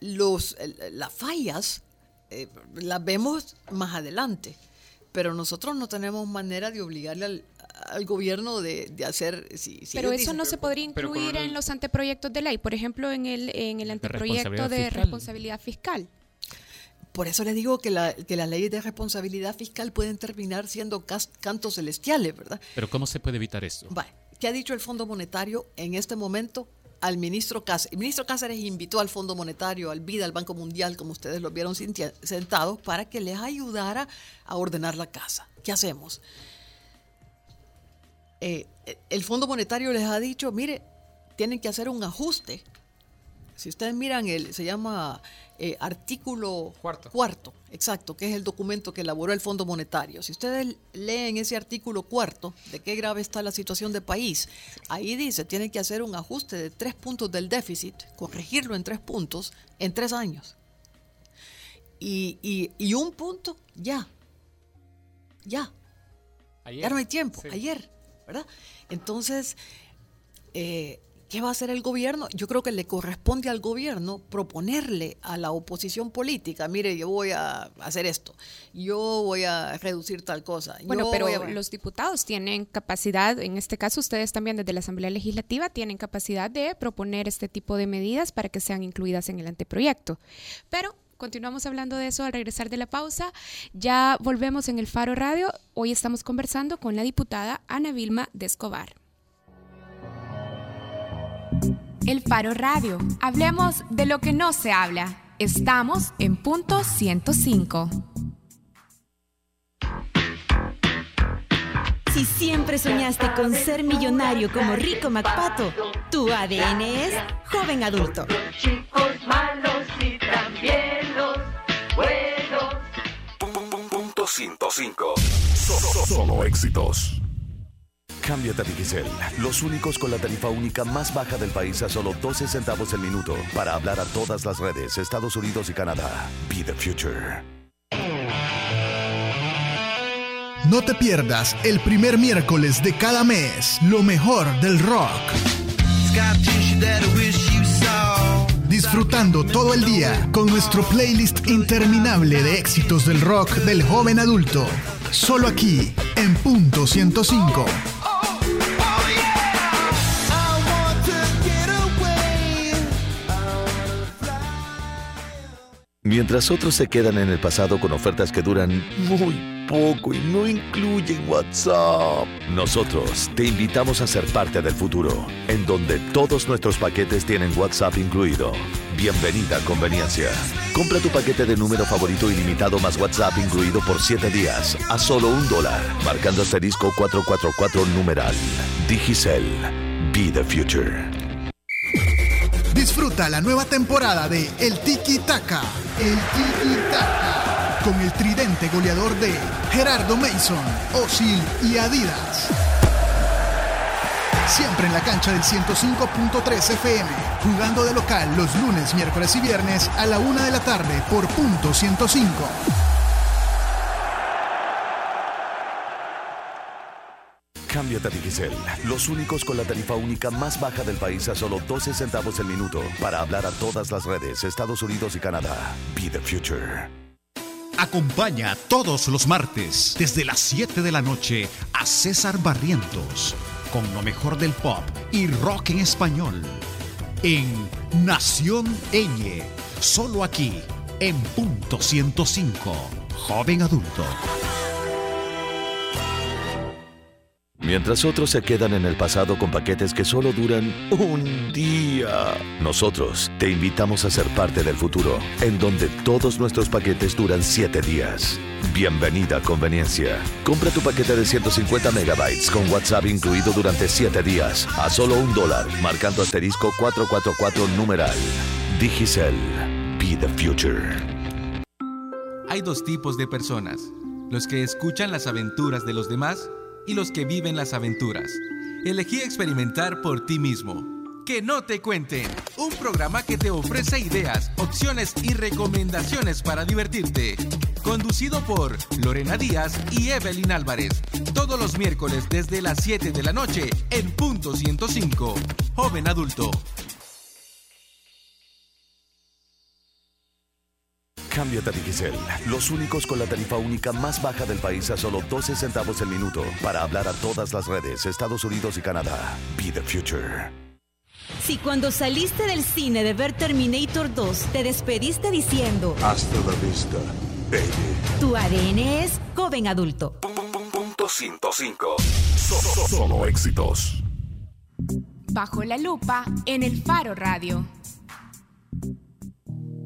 S9: Los, las fallas eh, las vemos más adelante, pero nosotros no tenemos manera de obligarle al, gobierno de, hacer...
S2: pero eso no se podría incluir en los anteproyectos de ley, por ejemplo, en el, en el anteproyecto de responsabilidad fiscal.
S9: Por eso les digo que, la, que las leyes de responsabilidad fiscal pueden terminar siendo cantos celestiales, ¿verdad?
S3: Pero ¿cómo se puede evitar eso?
S9: ¿Qué ha dicho el Fondo Monetario en este momento? Al ministro Cáceres. El ministro Cáceres invitó al Fondo Monetario, al BID, al Banco Mundial, como ustedes lo vieron sentados, para que les ayudara a ordenar la casa. ¿Qué hacemos? Eh, el Fondo Monetario les ha dicho, mire, tienen que hacer un ajuste. Si ustedes miran, el, se llama eh, artículo cuarto. exacto, que es el documento que elaboró el Fondo Monetario. Si ustedes leen ese artículo cuarto, de qué grave está la situación del país, ahí dice, tiene que hacer un ajuste de tres puntos del déficit, corregirlo en tres puntos, en tres años. Y, un punto, ya, ya. Ya no hay tiempo, ayer, ¿verdad? Entonces, eh, ¿Qué va a hacer el gobierno? Yo creo que le corresponde al gobierno proponerle a la oposición política, mire, yo voy a hacer esto, yo voy a reducir tal cosa.
S2: Bueno, pero los diputados tienen capacidad, en este caso ustedes también desde la Asamblea Legislativa tienen capacidad de proponer este tipo de medidas para que sean incluidas en el anteproyecto. Pero continuamos hablando de eso al regresar de la pausa. Ya volvemos en el Faro Radio. Hoy estamos conversando con la diputada Ana Vilma de Escobar. El Faro Radio. Hablemos de lo que no se habla. Estamos en punto 105.
S5: Si siempre soñaste con ser millonario como Rico MacPato, tu ADN es joven adulto.
S10: Chicos malos y también los buenos.
S6: Punto 105. Solo éxitos. Cámbiate a Digicel, los únicos con la tarifa única más baja del país a solo 12 centavos el minuto para hablar a todas las redes, Estados Unidos y Canadá. Be the future.
S11: No te pierdas el primer miércoles de cada mes lo mejor del rock. Disfrutando todo el día con nuestro playlist interminable de éxitos del rock del joven adulto. Solo aquí, en punto 105.
S6: Mientras otros se quedan en el pasado con ofertas que duran muy poco y no incluyen WhatsApp, nosotros te invitamos a ser parte del futuro, en donde todos nuestros paquetes tienen WhatsApp incluido. Bienvenida a Conveniencia. Compra tu paquete de número favorito ilimitado más WhatsApp incluido por 7 días a solo un dólar, marcando asterisco 444 numeral. Digicel. Be the future.
S11: Disfruta la nueva temporada de El Tiki Taka. El Tiki Taka. Con el tridente goleador de Gerardo Mason, Osil y Adidas. Siempre en la cancha del 105.3 FM. Jugando de local los lunes, miércoles y viernes a la una de la tarde por punto 105.
S6: Cámbiate a Digicel, los únicos con la tarifa única más baja del país a solo 12 centavos el minuto para hablar a todas las redes, Estados Unidos y Canadá. Be the future.
S1: Acompaña todos los martes desde las 7 de la noche a César Barrientos con lo mejor del pop y rock en español en Nación Eñe, solo aquí en punto 105, joven adulto.
S6: Mientras otros se quedan en el pasado con paquetes que solo duran un día, nosotros te invitamos a ser parte del futuro, en donde todos nuestros paquetes duran 7 días. Bienvenida a Conveniencia. Compra tu paquete de 150 megabytes con WhatsApp incluido durante 7 días a solo un dólar, marcando asterisco 444 numeral. Digicel. Be the future.
S8: Hay dos tipos de personas, los que escuchan las aventuras de los demás y los que viven las aventuras. Elegí experimentar por ti mismo. Que no te cuenten. Un programa que te ofrece ideas, opciones y recomendaciones para divertirte. Conducido por Lorena Díaz y Evelyn Álvarez. Todos los miércoles desde las 7 de la noche en punto 105. Joven adulto.
S6: Cámbiate a Digicel, los únicos con la tarifa única más baja del país a solo 12 centavos el minuto para hablar a todas las redes, Estados Unidos y Canadá. Be the future.
S5: Si cuando saliste del cine de ver Terminator 2 te despediste diciendo
S12: Hasta la vista, baby.
S5: tu ADN es joven adulto.
S6: Punto 105. Solo éxitos.
S2: Bajo la lupa en el Faro Radio.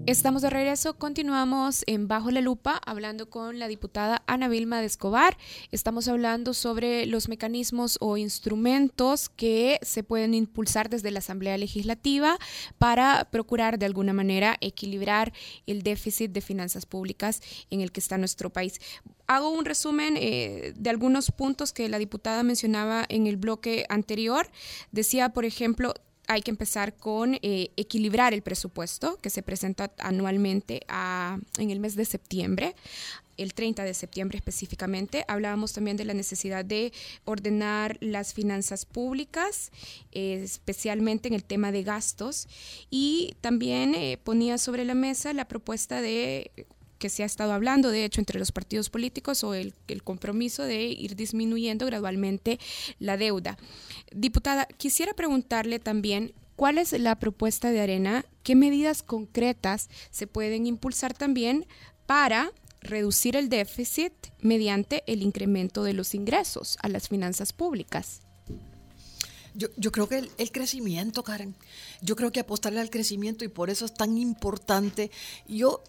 S2: Estamos de regreso, continuamos en Bajo la Lupa hablando con la diputada Ana Vilma de Escobar. Estamos hablando sobre los mecanismos o instrumentos que se pueden impulsar desde la Asamblea Legislativa para procurar de alguna manera equilibrar el déficit de finanzas públicas en el que está nuestro país. Hago un resumen eh, de algunos puntos que la diputada mencionaba en el bloque anterior. Decía, por ejemplo, hay que empezar con eh, equilibrar el presupuesto que se presenta anualmente en el mes de septiembre el 30 de septiembre específicamente. Hablábamos también de la necesidad de ordenar las finanzas públicas, eh, especialmente en el tema de gastos, y también eh, ponía sobre la mesa la propuesta de que se ha estado hablando, de hecho, entre los partidos políticos o el, compromiso de ir disminuyendo gradualmente la deuda. Diputada, quisiera preguntarle también cuál es la propuesta de Arena, qué medidas concretas se pueden impulsar también para reducir el déficit mediante el incremento de los ingresos a las finanzas públicas.
S9: Yo, yo, creo que el, el, crecimiento, Karen, yo creo que apostarle al crecimiento y por eso es tan importante. Yo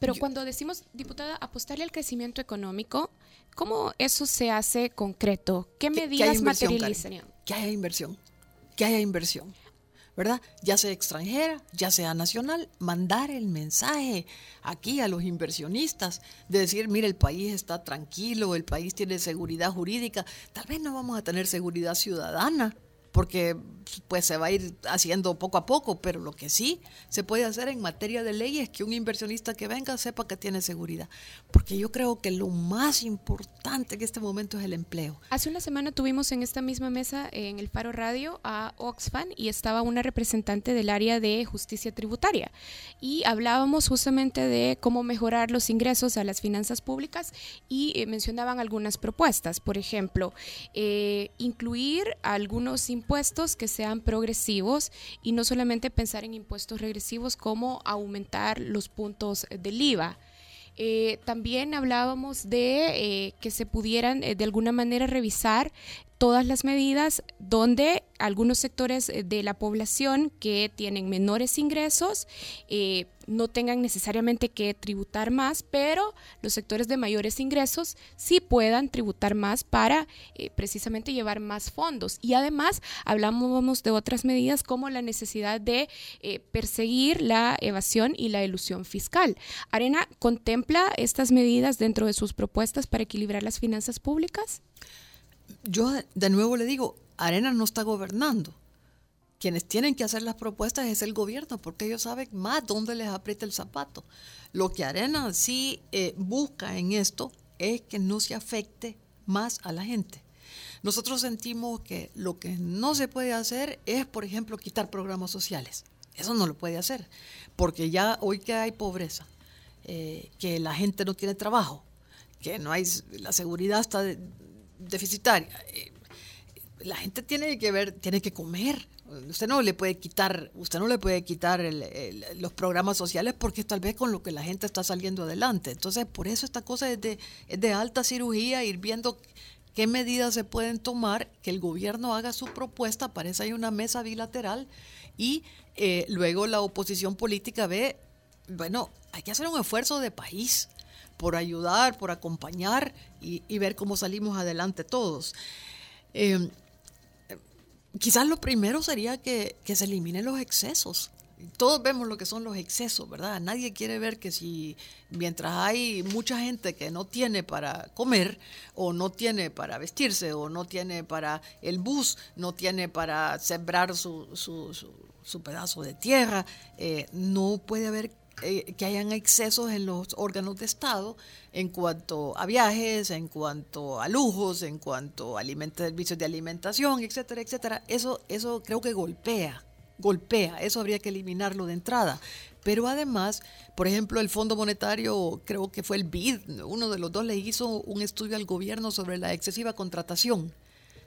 S2: Pero cuando decimos, diputada, apostarle al crecimiento económico, ¿cómo eso se hace concreto? ¿Qué medidas materializarían?
S9: Que haya inversión. Que haya inversión. ¿Verdad? Ya sea extranjera, ya sea nacional, mandar el mensaje aquí a los inversionistas de decir, mire, el país está tranquilo, el país tiene seguridad jurídica, tal vez no vamos a tener seguridad ciudadana, porque pues se va a ir haciendo poco a poco, pero lo que sí se puede hacer en materia de ley es que un inversionista que venga sepa que tiene seguridad, porque yo creo que lo más importante en este momento es el empleo.
S2: Hace una semana tuvimos en esta misma mesa en el Faro Radio a Oxfam y estaba una representante del área de justicia tributaria. Y hablábamos justamente de cómo mejorar los ingresos a las finanzas públicas y eh, mencionaban algunas propuestas, por ejemplo, eh, incluir algunos impuestos que sean progresivos y no solamente pensar en impuestos regresivos como aumentar los puntos del IVA. Eh, también hablábamos de eh, que se pudieran eh, de alguna manera revisar todas las medidas donde algunos sectores eh, de la población que tienen menores ingresos eh, no tengan necesariamente que tributar más, pero los sectores de mayores ingresos sí puedan tributar más para eh, precisamente llevar más fondos. Y además hablamos de otras medidas como la necesidad de perseguir la evasión y la elusión fiscal. Arena contempla estas medidas dentro de sus propuestas para equilibrar las finanzas públicas.
S9: Yo de nuevo le digo, Arena no está gobernando. Quienes tienen que hacer las propuestas es el gobierno, porque ellos saben más dónde les aprieta el zapato. Lo que Arena sí eh, busca en esto es que no se afecte más a la gente. Nosotros sentimos que lo que no se puede hacer es, por ejemplo, quitar programas sociales. Eso no lo puede hacer, porque ya hoy que hay pobreza, eh, que la gente no tiene trabajo, que no hay, la seguridad está deficitaria. eh, la gente tiene que ver, tiene que comer. Usted no le puede quitar, usted no le puede quitar el- los programas sociales porque tal vez con lo que la gente está saliendo adelante. Entonces, por eso esta cosa es de, es de alta cirugía, ir viendo qué medidas se pueden tomar, que el gobierno haga su propuesta, para eso hay una mesa bilateral, y eh, luego la oposición política ve, bueno, hay que hacer un esfuerzo de país por ayudar, por acompañar y, ver cómo salimos adelante todos. Eh, quizás lo primero sería que, se eliminen los excesos. Todos vemos lo que son los excesos, ¿verdad? Nadie quiere ver que si mientras hay mucha gente que no tiene para comer o no tiene para vestirse o no tiene para el bus, no tiene para sembrar su, su, su- su pedazo de tierra, eh, no puede haber eh, que hayan excesos en los órganos de Estado en cuanto a viajes, en cuanto a lujos, en cuanto a servicios de alimentación, etcétera, etcétera. Eso, eso creo que golpea, golpea, eso habría que eliminarlo de entrada. Pero además, por ejemplo, el Fondo Monetario, creo que fue el BID, uno de los dos le hizo un estudio al gobierno sobre la excesiva contratación.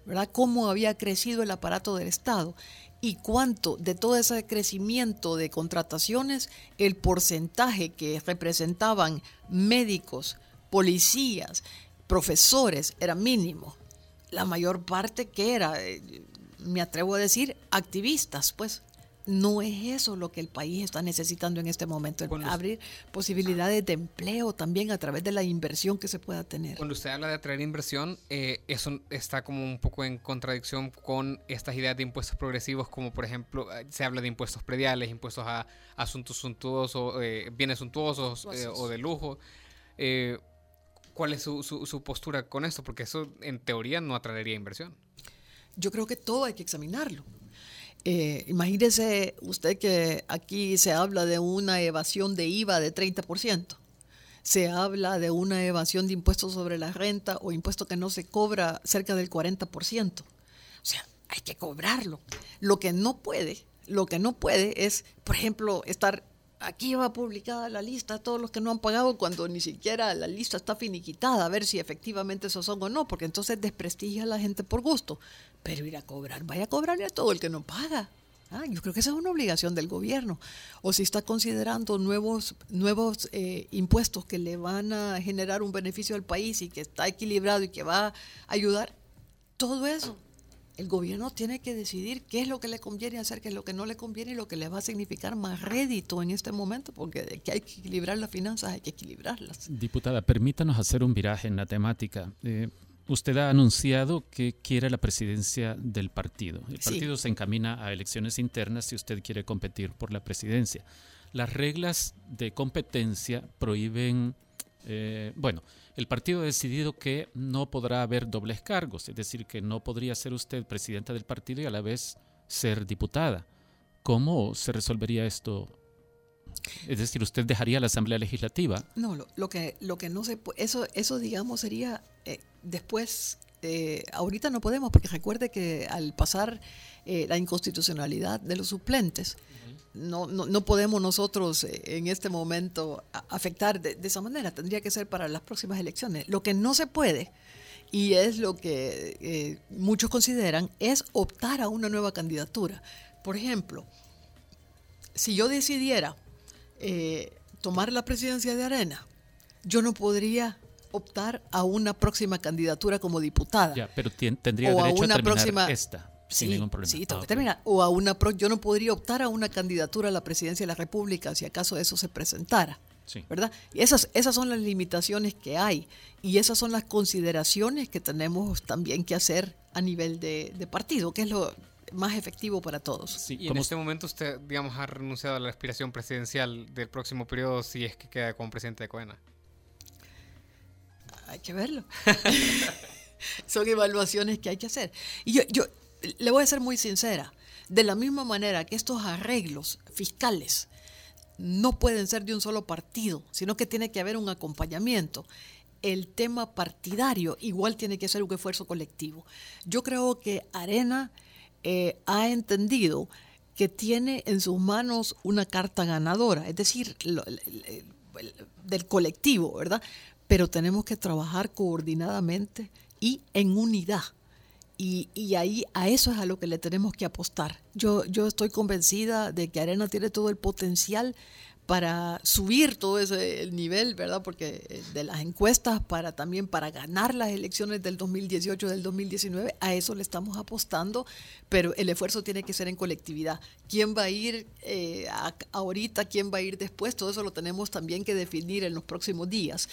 S9: ¿verdad? Cómo había crecido el aparato del Estado y cuánto de todo ese crecimiento de contrataciones, el porcentaje que representaban médicos, policías, profesores, era mínimo. La mayor parte que era, eh, me atrevo a decir, activistas, pues. No es eso lo que el país está necesitando en este momento, el abrir posibilidades de empleo también a través de la inversión que se pueda tener.
S4: Cuando usted habla de atraer inversión, eh, eso está como un poco en contradicción con estas ideas de impuestos progresivos, como por ejemplo, eh, se habla de impuestos prediales, impuestos a asuntos suntuosos, eh, bienes suntuosos eh, o de lujo. ¿Cuál es su, su- su postura con esto? Porque eso en teoría no atraería inversión.
S9: Yo creo que todo hay que examinarlo. Eh, imagínese usted que aquí se habla de una evasión de IVA de 30%. Se habla de una evasión de impuestos sobre la renta o impuesto que no se cobra cerca del 40%. O sea, hay que cobrarlo. Lo que no puede, lo que no puede es, por ejemplo, estar aquí va publicada la lista de todos los que no han pagado cuando ni siquiera la lista está finiquitada, a ver si efectivamente esos son o no, porque entonces desprestigia a la gente por gusto. Pero ir a cobrar, vaya a cobrarle a todo el que no paga. Ah, yo creo que esa es una obligación del gobierno. O si está considerando nuevos, nuevos eh, impuestos que le van a generar un beneficio al país y que está equilibrado y que va a ayudar, todo eso el gobierno tiene que decidir qué es lo que le conviene hacer, qué es lo que no le conviene y lo que le va a significar más rédito en este momento, porque que hay que equilibrar las finanzas, hay que equilibrarlas.
S3: Diputada, permítanos hacer un viraje en la temática. Eh, usted ha anunciado que quiere la presidencia del partido. El
S9: Sí.
S3: partido se encamina a elecciones internas si usted quiere competir por la presidencia. Las reglas de competencia prohíben, eh, bueno, el partido ha decidido que no podrá haber dobles cargos, es decir, que no podría ser usted presidenta del partido y a la vez ser diputada. ¿Cómo se resolvería esto? Es decir, usted dejaría la Asamblea Legislativa.
S9: No, lo, lo que lo que no se eso eso digamos sería eh, después eh, ahorita no podemos porque recuerde que al pasar eh, la inconstitucionalidad de los suplentes no, no, no podemos nosotros en este momento afectar de, de esa manera. Tendría que ser para las próximas elecciones. Lo que no se puede, y es lo que muchos consideran, es optar a una nueva candidatura. Por ejemplo, si yo decidiera eh, tomar la presidencia de Arena, yo no podría optar a una próxima candidatura como diputada.
S3: Ya, pero tien- tendría
S9: O a
S3: derecho a
S9: una
S3: terminar
S9: próxima-
S3: esta sin ningún problema.
S9: sí,
S3: Ah.
S9: O a una pro- yo no podría optar a una candidatura a la presidencia de la República si acaso eso se presentara.
S3: Sí.
S9: ¿Verdad? Y esas, esas son las limitaciones que hay y esas son las consideraciones que tenemos también que hacer a nivel de, de partido, que es lo más efectivo para todos.
S4: y en este momento usted, digamos, ha renunciado a la aspiración presidencial del próximo periodo si es que queda como presidente de Coena.
S9: Hay que verlo. Son evaluaciones que hay que hacer. Y yo, yo le voy a ser muy sincera. De la misma manera que estos arreglos fiscales no pueden ser de un solo partido, sino que tiene que haber un acompañamiento. El tema partidario igual tiene que ser un esfuerzo colectivo. Yo creo que Arena eh, ha entendido que tiene en sus manos una carta ganadora, es decir, del colectivo, ¿verdad? Pero tenemos que trabajar coordinadamente y en unidad. Y, y ahí a eso es a lo que le tenemos que apostar. Yo, yo estoy convencida de que Arena tiene todo el potencial para subir todo ese el nivel, ¿verdad? Porque eh, de las encuestas para también para ganar las elecciones del 2018 del 2019, a eso le estamos apostando, pero el esfuerzo tiene que ser en colectividad. ¿Quién va a ir eh, a- ahorita, quién va a ir después? Todo eso lo tenemos también que definir en los próximos días.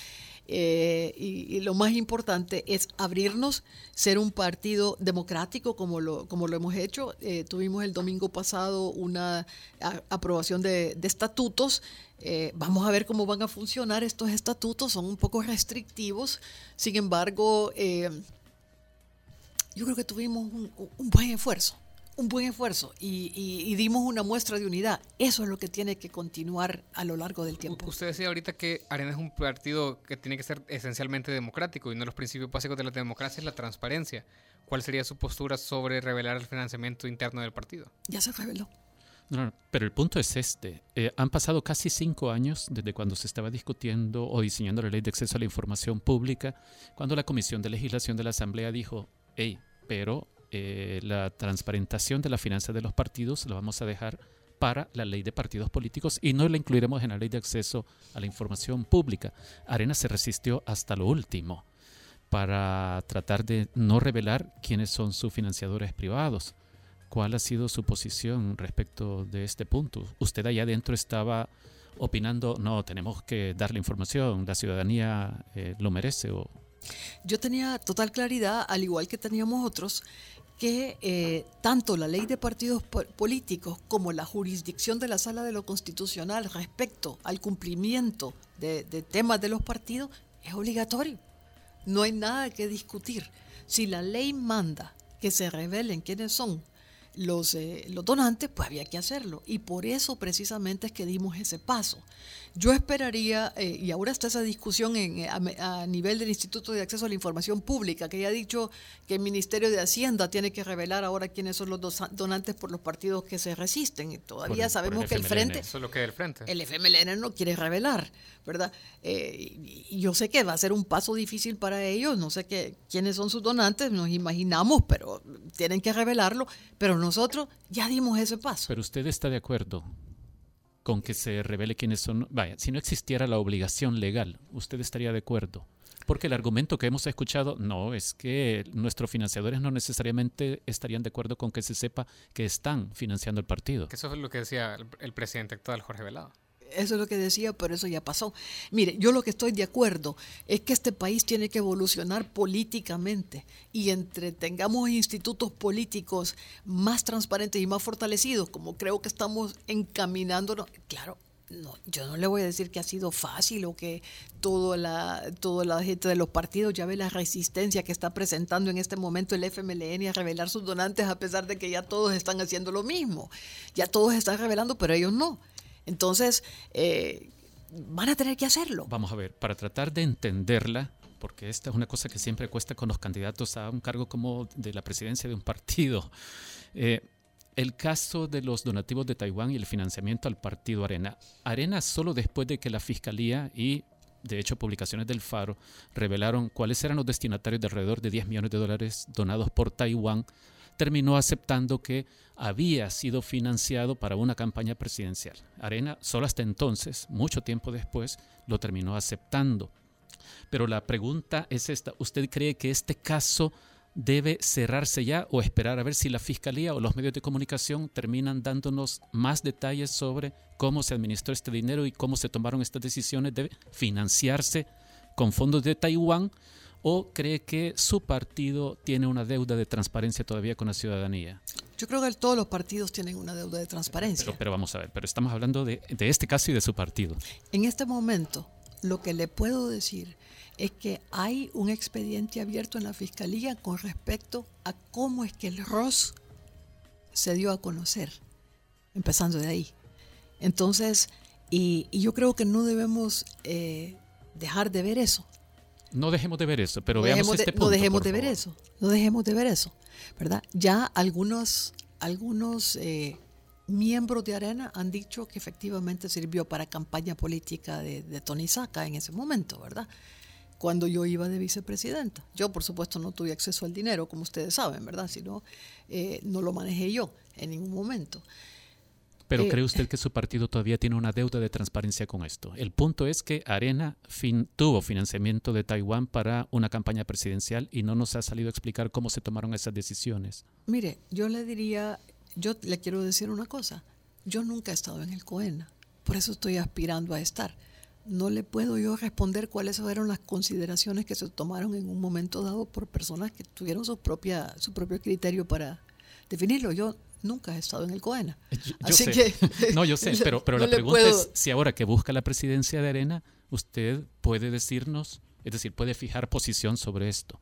S9: Eh, y, y lo más importante es abrirnos, ser un partido democrático como lo, como lo hemos hecho. Eh, tuvimos el domingo pasado una a- aprobación de, de estatutos. Eh, vamos a ver cómo van a funcionar estos estatutos. Son un poco restrictivos. Sin embargo, eh, yo creo que tuvimos un, un buen esfuerzo. Un buen esfuerzo y, y- y dimos una muestra de unidad. Eso es lo que tiene que continuar a lo largo del tiempo.
S4: Usted decía ahorita que Arena es un partido que tiene que ser esencialmente democrático y uno de los principios básicos de la democracia es la transparencia. ¿Cuál sería su postura sobre revelar el financiamiento interno del partido?
S9: Ya se reveló.
S3: No, no, pero el punto es este. Eh, han pasado casi cinco años desde cuando se estaba discutiendo o diseñando la ley de acceso a la información pública, cuando la Comisión de Legislación de la Asamblea dijo, hey, pero eh, la transparentación de la finanza de los partidos la vamos a dejar para la ley de partidos políticos y no la incluiremos en la ley de acceso a la información pública. Arena se resistió hasta lo último para tratar de no revelar quiénes son sus financiadores privados. ¿Cuál ha sido su posición respecto de este punto? ¿Usted allá adentro estaba opinando, no, tenemos que darle información, la ciudadanía eh, lo merece? O...
S9: Yo tenía total claridad, al igual que teníamos otros, que eh, tanto la ley de partidos po- políticos como la jurisdicción de la Sala de lo Constitucional respecto al cumplimiento de, de temas de los partidos es obligatorio. No hay nada que discutir. Si la ley manda que se revelen quiénes son los, eh, los donantes, pues había que hacerlo. Y por eso precisamente es que dimos ese paso. Yo esperaría, eh, y ahora está esa discusión en, eh, a, nivel del Instituto de Acceso a la Información Pública, que ya ha dicho que el Ministerio de Hacienda tiene que revelar ahora quiénes son los donantes por los partidos que se resisten. Y todavía
S4: Por
S9: sabemos
S4: por el
S9: que el
S4: FMLN.
S9: Frente...
S4: Eso es lo que es el Frente.
S9: El FMLN no quiere revelar, ¿verdad? Eh, y, y yo sé que va a ser un paso difícil para ellos, no sé qué, quiénes son sus donantes, nos imaginamos, pero tienen que revelarlo, pero nosotros ya dimos ese paso.
S3: Pero usted está de acuerdo con que se revele quiénes son. Vaya, si no existiera la obligación legal, ¿usted estaría de acuerdo Porque el argumento que hemos escuchado no es que nuestros financiadores no necesariamente estarían de acuerdo con que se sepa que están financiando el partido.
S4: Que eso es lo que decía el, el presidente actual, Jorge Velado.
S9: Eso es lo que decía, pero eso ya pasó. Mire, yo lo que estoy de acuerdo es que este país tiene que evolucionar políticamente y entre tengamos institutos políticos más transparentes y más fortalecidos, como creo que estamos encaminándonos, claro, no, yo no le voy a decir que ha sido fácil o que toda la, toda la gente de los partidos ya ve la resistencia que está presentando en este momento el FMLN a revelar sus donantes a pesar de que ya todos están haciendo lo mismo. Ya todos están revelando, pero ellos no. Entonces, eh, van a tener que hacerlo.
S3: Vamos a ver, para tratar de entenderla, porque esta es una cosa que siempre cuesta con los candidatos a un cargo como de la presidencia de un partido. Eh, el caso de los donativos de Taiwán y el financiamiento al partido Arena. Arena solo después de que la Fiscalía y de hecho publicaciones del Faro revelaron cuáles eran los destinatarios de alrededor de 10 millones de dólares donados por Taiwán, terminó aceptando que había sido financiado para una campaña presidencial. Arena solo hasta entonces, mucho tiempo después, lo terminó aceptando. Pero la pregunta es esta, ¿usted cree que este caso debe cerrarse ya o esperar a ver si la Fiscalía o los medios de comunicación terminan dándonos más detalles sobre cómo se administró este dinero y cómo se tomaron estas decisiones de financiarse con fondos de Taiwán? ¿O cree que su partido tiene una deuda de transparencia todavía con la ciudadanía?
S9: Yo creo que todos los partidos tienen una deuda de transparencia.
S3: Pero, pero vamos a ver, pero estamos hablando de, de este caso y de su partido.
S9: En este momento, lo que le puedo decir es que hay un expediente abierto en la Fiscalía con respecto a cómo es que el ROS se dio a conocer, empezando de ahí. Entonces, y, y yo creo que no debemos eh, dejar de ver eso.
S3: No dejemos de ver eso, pero
S9: no
S3: veamos
S9: dejemos de,
S3: este
S9: no
S3: punto.
S9: dejemos de ver
S3: favor.
S9: eso, no dejemos de ver eso, ¿verdad? Ya algunos, algunos eh, miembros de Arena han dicho que efectivamente sirvió para campaña política de, de Tony Saca en ese momento, ¿verdad? Cuando yo iba de vicepresidenta. Yo, por supuesto, no tuve acceso al dinero, como ustedes saben, ¿verdad? Sino, eh, no lo manejé yo en ningún momento.
S3: Pero
S9: Eh,
S3: ¿cree usted que su partido todavía tiene una deuda de transparencia con esto? El punto es que Arena fin- tuvo financiamiento de Taiwán para una campaña presidencial y no nos ha salido a explicar cómo se tomaron esas decisiones.
S9: Mire, yo le diría, yo le quiero decir una cosa. Yo nunca he estado en el COENA, por eso estoy aspirando a estar. No le puedo yo responder cuáles fueron las consideraciones que se tomaron en un momento dado por personas que tuvieron su propia su propio criterio para definirlo. Yo nunca he estado en el COENA.
S3: Yo, yo
S9: Así
S3: sé.
S9: que
S3: no, yo sé, pero, pero
S9: no
S3: la pregunta
S9: puedo-
S3: es si ahora que busca la presidencia de Arena, usted puede decirnos, es decir, puede fijar posición sobre esto.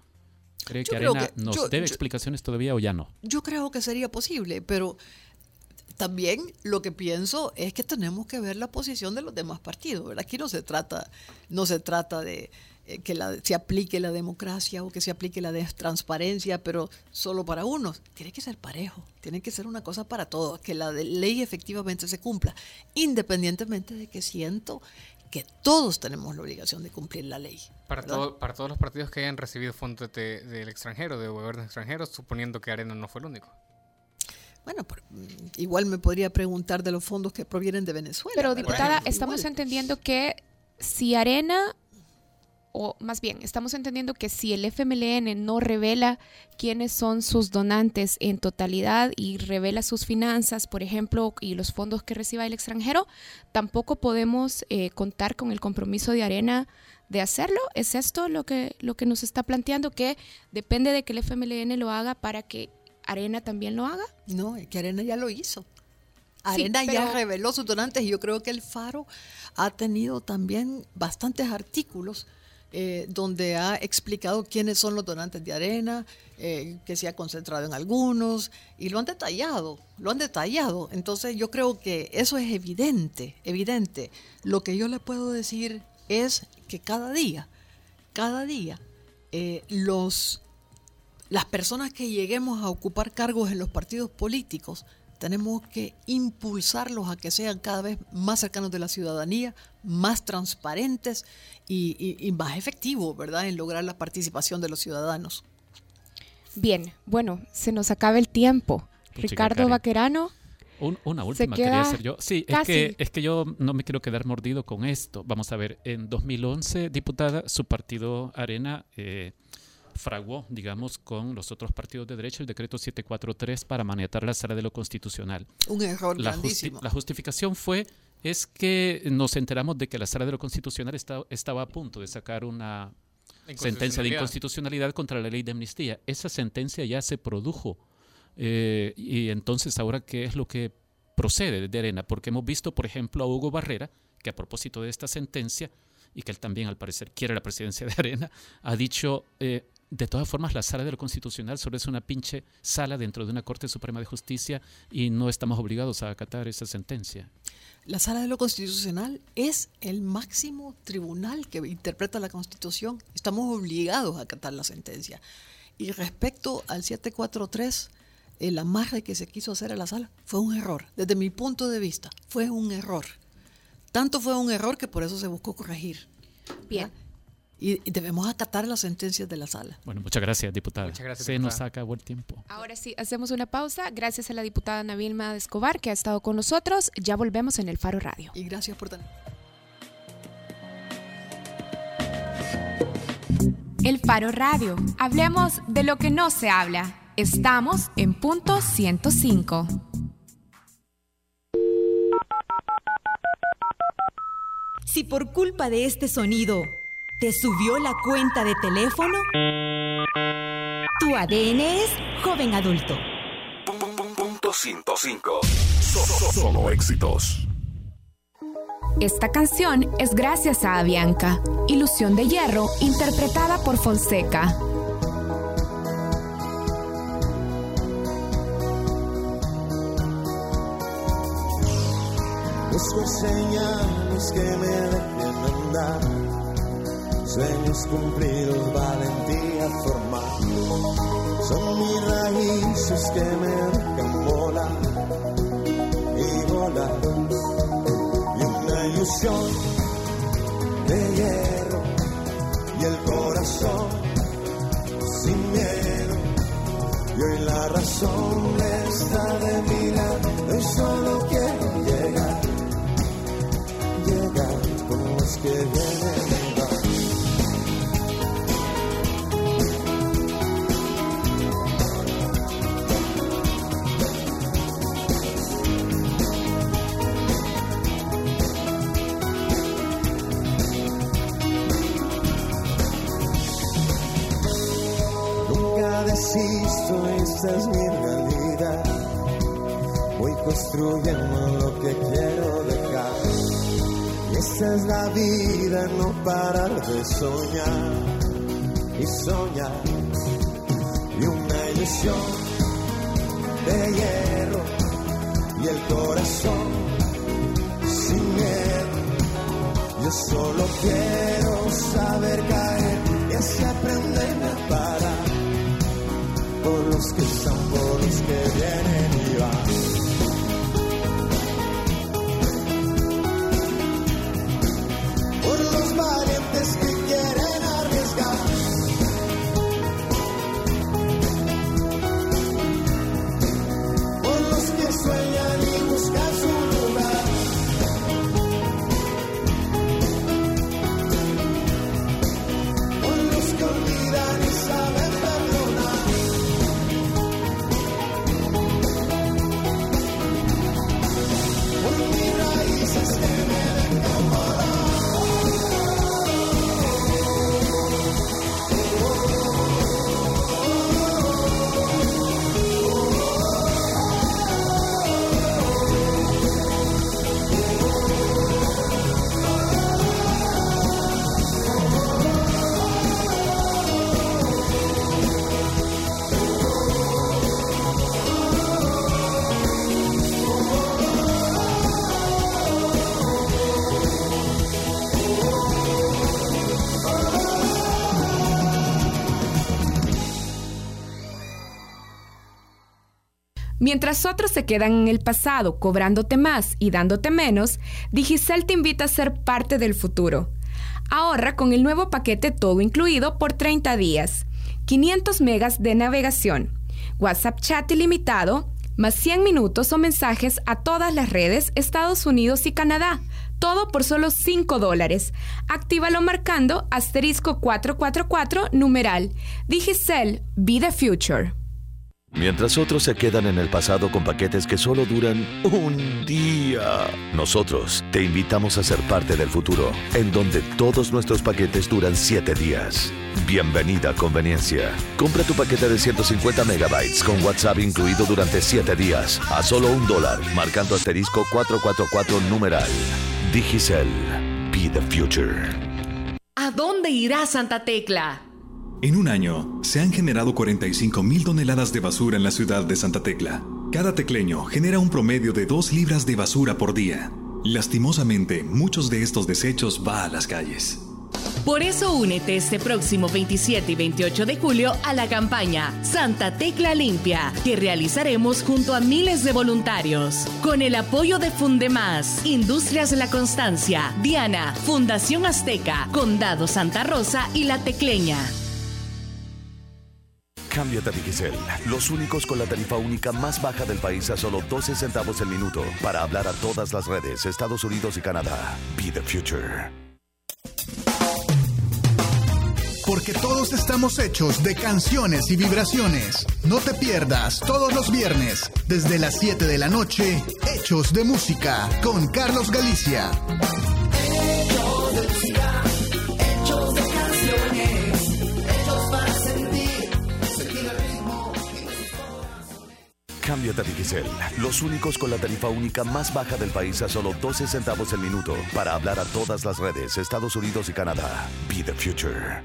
S3: ¿Cree
S9: Yo
S3: que Arena
S9: que-
S3: nos
S9: yo-
S3: debe explicaciones todavía o ya no?
S9: Yo creo que sería posible, pero también lo que pienso es que tenemos que ver la posición de los demás partidos. ¿verdad? Aquí no se trata, no se trata de eh, que la- se aplique la democracia o que se aplique la de- transparencia, pero solo para unos. Tiene que ser parejo, tiene que ser una cosa para todos, que la de- ley efectivamente se cumpla, independientemente de que siento que todos tenemos la obligación de cumplir la ley.
S4: Para, todo- para todos los partidos que hayan recibido fondos de- del extranjero, de gobiernos extranjeros, suponiendo que Arena no fue el único.
S9: Bueno, por- mm, igual me podría preguntar de los fondos que provienen de Venezuela.
S2: Pero
S9: ¿verdad?
S2: diputada,
S9: Igual.
S2: estamos entendiendo que si Arena, o más bien, estamos entendiendo que si el FMLN no revela quiénes son sus donantes en totalidad y revela sus finanzas, por ejemplo, y los fondos que reciba el extranjero, tampoco podemos eh, contar con el compromiso de Arena de hacerlo. ¿Es esto lo que, lo que nos está planteando? Que depende de que el FMLN lo haga para que Arena también lo haga.
S9: No, es que Arena ya lo hizo.
S2: Sí,
S9: Arena ya reveló sus donantes y yo creo que el Faro ha tenido también bastantes artículos eh, donde ha explicado quiénes son los donantes de Arena, eh, que se ha concentrado en algunos y lo han detallado, lo han detallado. Entonces yo creo que eso es evidente, evidente. Lo que yo le puedo decir es que cada día, cada día, eh, los las personas que lleguemos a ocupar cargos en los partidos políticos, tenemos que impulsarlos a que sean cada vez más cercanos de la ciudadanía, más transparentes y, y- y más efectivos, ¿verdad?, en lograr la participación de los ciudadanos.
S2: Bien, bueno, se nos acaba el tiempo.
S3: Puchica,
S2: Ricardo
S3: Karen.
S2: Vaquerano,
S3: Un- una última
S2: queda
S3: quería hacer yo. Sí, es que, es que yo no me quiero quedar mordido con esto. Vamos a ver, en 2011, diputada, su partido Arena eh, fraguó, digamos, con los otros partidos de derecha el decreto 743 para maniatar la sala de lo constitucional.
S9: Un error
S3: La, justi-
S9: grandísimo.
S3: la justificación fue es que nos enteramos de que la sala de lo constitucional esta- estaba a punto de sacar una sentencia de
S4: Inconstitucionalidad.
S3: inconstitucionalidad contra la ley de amnistía. Esa sentencia ya se produjo. Eh, y entonces, ahora, ¿qué es lo que procede de Arena? Porque hemos visto, por ejemplo, a Hugo Barrera, que a propósito de esta sentencia, y que él también al parecer quiere la presidencia de Arena, ha dicho, eh, de todas formas, la sala de lo constitucional solo es una pinche sala dentro de una Corte Suprema de Justicia y no estamos obligados a acatar esa sentencia.
S9: La Sala de lo Constitucional es el máximo tribunal que interpreta la Constitución. Estamos obligados a acatar la sentencia. Y respecto al 743, el amarre que se quiso hacer a la sala fue un error. Desde mi punto de vista, fue un error. Tanto fue un error que por eso se buscó corregir.
S2: Bien.
S9: Y, y debemos acatar las sentencias de la sala.
S3: Bueno, muchas gracias, diputada.
S4: Muchas gracias,
S3: Se nos acabó el tiempo.
S2: Ahora sí, hacemos una pausa. Gracias a la diputada Navilma de Escobar que ha estado con nosotros. Ya volvemos en el Faro Radio.
S9: Y gracias por tener.
S2: El Faro Radio. Hablemos de lo que no se habla. Estamos en punto 105.
S5: Si por culpa de este sonido te subió la cuenta de teléfono, tu ADN es joven adulto.
S6: Punto 105. Solo éxitos.
S2: Esta canción es gracias a Avianca, Ilusión de Hierro, interpretada por Fonseca.
S13: Busco señales que me dejen andar, sueños cumplidos, valentía formal. Son mis raíces que me dejan volar y volar. Y una ilusión de hierro y el corazón sin miedo. Y hoy la razón está de mi lado y solo quiero llegar, llegar con los que vienen esta es mi realidad. Voy construyendo lo que quiero dejar. Y esta es la vida, no parar de soñar y soñar. Y una ilusión de hierro y el corazón sin miedo. Yo solo quiero saber caer y así aprender a parar por los que están, por los que vienen y van.
S2: Mientras otros se quedan en el pasado cobrándote más y dándote menos, Digicel te invita a ser parte del futuro. Ahorra con el nuevo paquete todo incluido por 30 días, 500 megas de navegación, WhatsApp chat ilimitado,
S14: más 100 minutos o mensajes a todas las redes Estados Unidos y Canadá. Todo por solo 5 dólares. Actívalo marcando asterisco 444 numeral. Digicel, be the future.
S6: Mientras otros se quedan en el pasado con paquetes que solo duran un día, nosotros te invitamos a ser parte del futuro, en donde todos nuestros paquetes duran 7 días. Bienvenida a Conveniencia. Compra tu paquete de 150 megabytes con WhatsApp incluido durante 7 días a solo un dólar, marcando asterisco 444 numeral. Digicel, be the future.
S15: ¿A dónde irá Santa Tecla?
S16: En un año, se han generado 45 mil toneladas de basura en la ciudad de Santa Tecla. Cada tecleño genera un promedio de 2 libras de basura por día. Lastimosamente, muchos de estos desechos va a las calles.
S15: Por eso únete este próximo 27 y 28 de julio a la campaña Santa Tecla Limpia, que realizaremos junto a miles de voluntarios. Con el apoyo de Fundemás, Industrias La Constancia, Diana, Fundación Azteca, Condado Santa Rosa y La Tecleña.
S6: Cámbiate a Digicel, los únicos con la tarifa única más baja del país a solo 12 centavos el minuto para hablar a todas las redes Estados Unidos y Canadá. Be the future.
S11: Porque todos estamos hechos de canciones y vibraciones. No te pierdas todos los viernes, desde las 7 de la noche, Hechos de Música, con Carlos Galicia.
S13: Hechos de música,
S6: Cámbiate a Digicel, los únicos con la tarifa única más baja del país a solo 12 centavos el minuto para hablar a todas las redes Estados Unidos y Canadá. Be the future.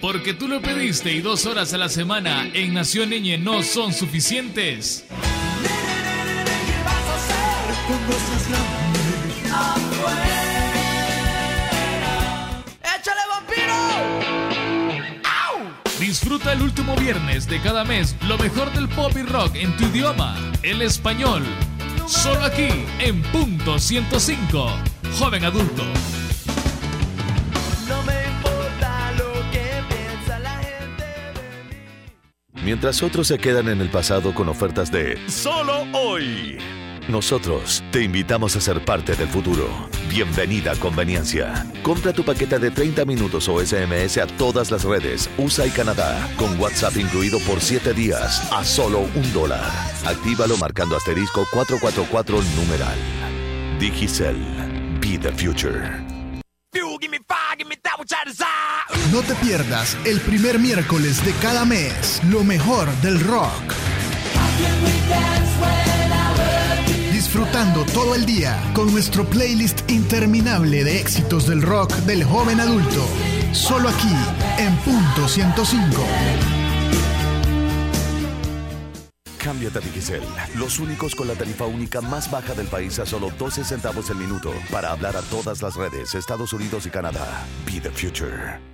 S17: Porque tú lo pediste y dos horas a la semana en Nación Niñe no son suficientes.
S13: ¡Échale
S17: Disfruta el último viernes de cada mes lo mejor del pop y rock en tu idioma, el español. Solo aquí en Punto 105. Joven adulto.
S13: No me importa lo que piensa la gente.
S6: Mientras otros se quedan en el pasado con ofertas de solo hoy. Nosotros te invitamos a ser parte del futuro. Bienvenida a Conveniencia. Compra tu paquete de 30 minutos o SMS a todas las redes USA y Canadá con WhatsApp incluido por 7 días a solo un dólar. Actívalo marcando asterisco 444 numeral. Digicel. Be the future.
S11: No te pierdas el primer miércoles de cada mes lo mejor del rock. Todo el día con nuestro playlist interminable de éxitos del rock del joven adulto. Solo aquí en punto 105.
S6: Cámbiate a Digicel, los únicos con la tarifa única más baja del país a solo 12 centavos el minuto para hablar a todas las redes Estados Unidos y Canadá. Be the future.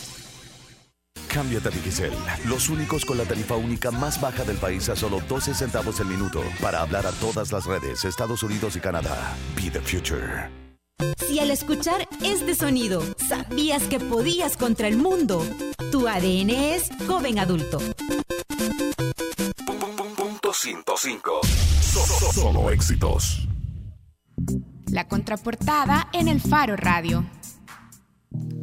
S6: Cámbiate a Digicel, los únicos con la tarifa única más baja del país a solo 12 centavos el minuto para hablar a todas las redes Estados Unidos y Canadá. Be the future.
S5: Si al escuchar este sonido sabías que podías contra el mundo, tu ADN es joven adulto.
S18: Punto 105. Solo, solo éxitos.
S2: La contraportada en el Faro Radio.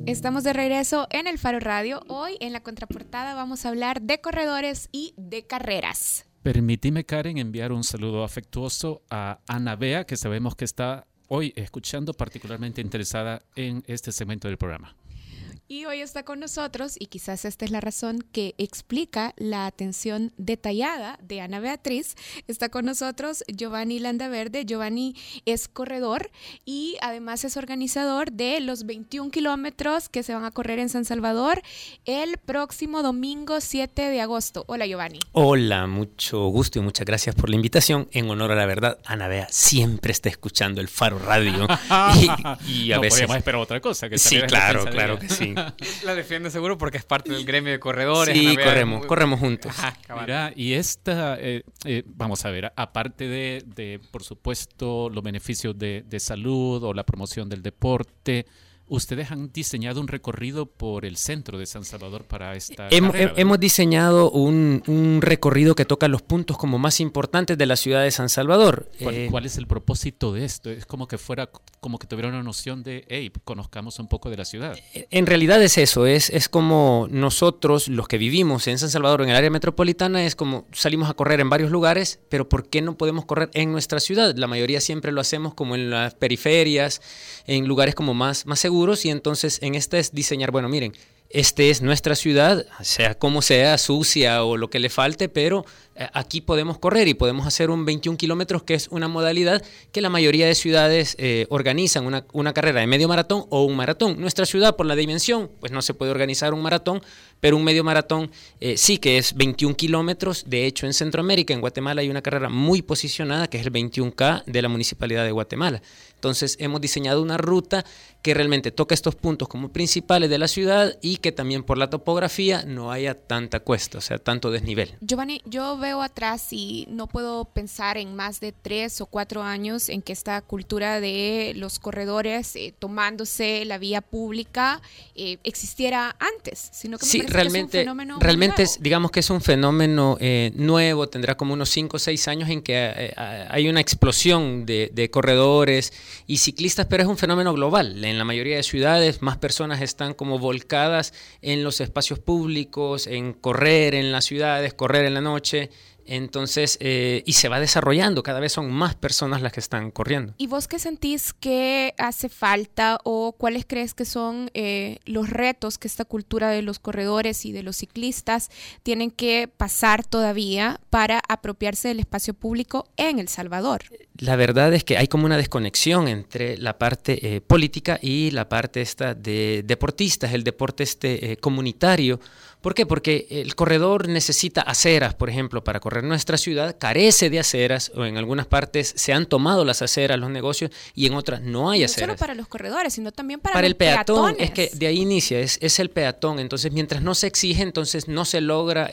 S2: Estamos de regreso en el Faro Radio. Hoy en la contraportada vamos a hablar de corredores y de carreras.
S3: Permíteme, Karen, enviar un saludo afectuoso a Ana Bea, que sabemos que está hoy escuchando, particularmente interesada en este segmento del programa.
S2: Y hoy está con nosotros, y quizás esta es la razón que explica la atención detallada de Ana Beatriz, está con nosotros Giovanni Landaverde. Giovanni es corredor y además es organizador de los 21 kilómetros que se van a correr en San Salvador el próximo domingo 7 de agosto. Hola Giovanni.
S19: Hola, mucho gusto y muchas gracias por la invitación. En honor a la verdad, Ana Bea siempre está escuchando el Faro Radio y, y a
S3: no
S19: veces...
S3: podíamos esperar otra cosa. Que
S19: Sí, claro, claro que sí.
S4: La defiende seguro porque es parte del gremio de corredores.
S19: Sí, corremos,
S4: muy-
S19: corremos juntos.
S4: Ajá, cabal.
S3: Mira, y esta, eh, eh, vamos a ver, aparte de, de, por supuesto, los beneficios de, de salud o la promoción del deporte, ustedes han diseñado un recorrido por el centro de San Salvador para esta
S19: Hemos, hemos diseñado un, un recorrido que toca los puntos como más importantes de la ciudad de San Salvador.
S3: ¿Cuál,
S19: Eh,
S3: cuál es el propósito de esto? Es como que fuera, como que tuviera una noción de, hey, conozcamos un poco de la ciudad.
S19: En realidad es eso, es, es como nosotros, los que vivimos en San Salvador, en el área metropolitana, es como salimos a correr en varios lugares, pero ¿por qué no podemos correr en nuestra ciudad? La mayoría siempre lo hacemos como en las periferias, en lugares como más, más seguros, y entonces en esta es diseñar, bueno, miren, este es nuestra ciudad, sea como sea, sucia o lo que le falte, pero eh, aquí podemos correr y podemos hacer un 21 kilómetros, que es una modalidad que la mayoría de ciudades eh, organizan, una, una carrera de medio maratón o un maratón. Nuestra ciudad, por la dimensión, pues no se puede organizar un maratón, pero un medio maratón eh, sí que es 21 kilómetros. De hecho, en Centroamérica, en Guatemala, hay una carrera muy posicionada, que es el 21K de la Municipalidad de Guatemala. Entonces, hemos diseñado una ruta que realmente toca estos puntos como principales de la ciudad y que también por la topografía no haya tanta cuesta, o sea, tanto desnivel.
S2: Giovanni, yo veo atrás y no puedo pensar en más de tres o cuatro años en que esta cultura de los corredores eh, tomándose la vía pública eh, existiera antes, sino que me
S19: Sí,
S2: que es un
S19: realmente,
S2: fenómeno muy
S19: realmente
S2: nuevo.
S19: es, digamos que es un fenómeno eh, nuevo, tendrá como unos 5 o 6 años en que eh, eh, hay una explosión de, de corredores y ciclistas, pero es un fenómeno global. En la mayoría de ciudades más personas están como volcadas en los espacios públicos, en correr en las ciudades, correr en la noche. Entonces, eh, y se va desarrollando, cada vez son más personas las que están corriendo.
S2: ¿Y vos qué sentís que hace falta o cuáles crees que son eh, los retos que esta cultura de los corredores y de los ciclistas tienen que pasar todavía para apropiarse del espacio público en El Salvador?
S19: La verdad es que hay como una desconexión entre la parte eh, política y la parte esta de deportistas, el deporte este comunitario. ¿Por qué? Porque el corredor necesita aceras, por ejemplo, para correr nuestra ciudad, carece de aceras, o en algunas partes se han tomado las aceras los negocios y en otras no hay
S2: No
S19: aceras.
S2: solo para los corredores, sino también para,
S19: Para
S2: los
S19: el peatón, es que de ahí inicia, es, es el peatón. Entonces, mientras no se exige, entonces no se logra eh,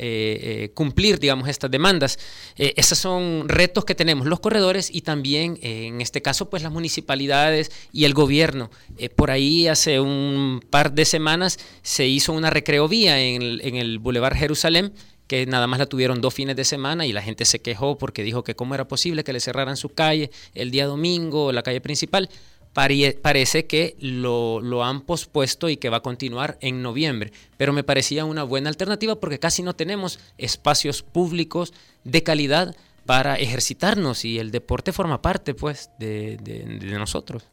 S19: eh, cumplir, digamos, estas demandas. Eh, esos son retos que tenemos los corredores y también, eh, en este caso, pues las municipalidades y el gobierno. Por ahí hace un par de semanas se hizo una recreovía en el, en el Boulevard Jerusalén que nada más la tuvieron dos fines de semana y la gente se quejó porque dijo que cómo era posible que le cerraran su calle el día domingo, la calle principal. Pare- parece que lo, lo han pospuesto y que va a continuar en noviembre, pero me parecía una buena alternativa porque casi no tenemos espacios públicos de calidad para ejercitarnos y el deporte forma parte pues de- de nosotros.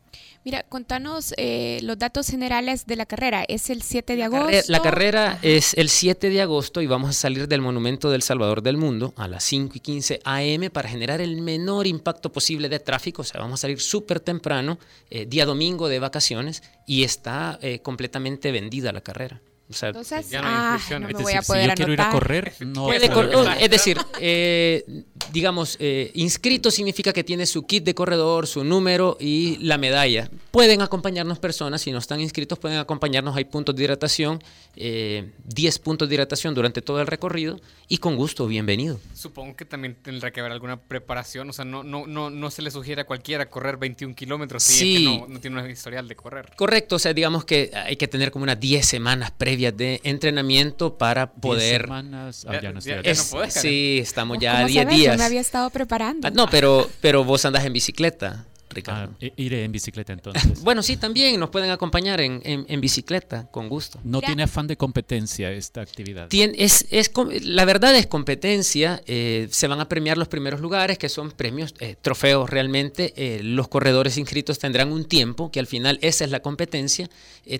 S2: Mira, contanos eh, los datos generales de la carrera. Es el 7 de agosto.
S19: La carrera es el 7 de agosto y vamos a salir del Monumento del Salvador del Mundo a las 5 y 15 AM para generar el menor impacto posible de tráfico. O sea, vamos a salir súper temprano, eh, día domingo de vacaciones, y está eh, completamente vendida la carrera. O sea,
S2: Entonces,
S4: Ya no hay
S2: ah, no me
S3: Es
S2: voy
S3: decir,
S2: a
S3: si
S2: poder
S3: yo quiero ir a correr, no
S19: Puede
S3: correr.
S19: es decir, eh, digamos, eh, inscrito significa que tiene su kit de corredor, su número y la medalla. Pueden acompañarnos personas, si no están inscritos, pueden acompañarnos. Hay puntos de hidratación, eh, 10 puntos de hidratación durante todo el recorrido y con gusto, bienvenido.
S4: Supongo que también tendrá que haber alguna preparación. O sea, no, no, no, no se le sugiere a cualquiera correr 21 kilómetros si es
S19: Sí.
S4: que no, no tiene un historial de correr.
S19: Correcto, o sea, digamos que hay que tener como unas 10 semanas previas de entrenamiento para
S3: Diez
S19: poder...
S3: semanas, ah,
S4: Ya-
S3: ya no estoy
S4: ya- no podés,
S19: sí, estamos
S2: ¿Vos
S19: ya a
S2: cómo
S19: 10
S2: sabés? Yo
S19: días.
S2: me había estado preparando.
S19: Ah, no, pero, pero vos andas en bicicleta. Ricardo.
S3: Ah, iré en bicicleta entonces.
S19: bueno, sí, también nos pueden acompañar en, en, bicicleta, con gusto.
S3: No tiene afán de competencia esta actividad.
S19: es, es, la verdad es competencia. Eh, se van a premiar los primeros lugares, que son premios, eh, trofeos realmente. Eh, los corredores inscritos tendrán un tiempo, que al final esa es la competencia,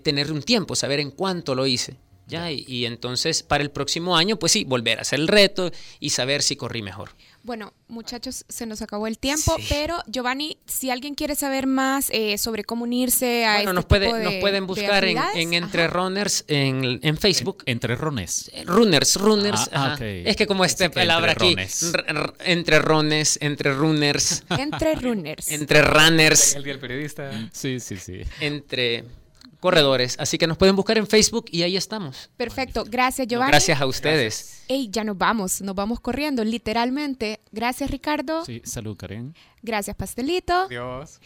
S19: tener un tiempo, saber en cuánto lo hice. ¿ya? Y, entonces para el próximo año, pues sí, volver a hacer el reto y saber si corrí mejor.
S2: Bueno, muchachos, se nos acabó el tiempo, pero Giovanni, si alguien quiere saber más eh, sobre cómo unirse a
S19: bueno,
S2: este
S19: nos, puede, nos pueden buscar en, Entre Runners en, en, Facebook.
S3: Entre Runners.
S19: Runners, Runners. Ah, Es que como esta palabra aquí, entre Runners, entre Runners.
S2: Entre Runners.
S19: entre Runners.
S4: El día del periodista.
S3: Sí, sí, sí.
S19: Entre corredores. Así que nos pueden buscar en Facebook y ahí estamos.
S2: Perfecto. Gracias, Giovanni.
S19: gracias a ustedes.
S2: Ey, ya nos vamos, nos vamos corriendo, literalmente. Gracias, Ricardo.
S3: Sí, salud, Karen.
S2: Gracias, Pastelito.
S4: Adiós.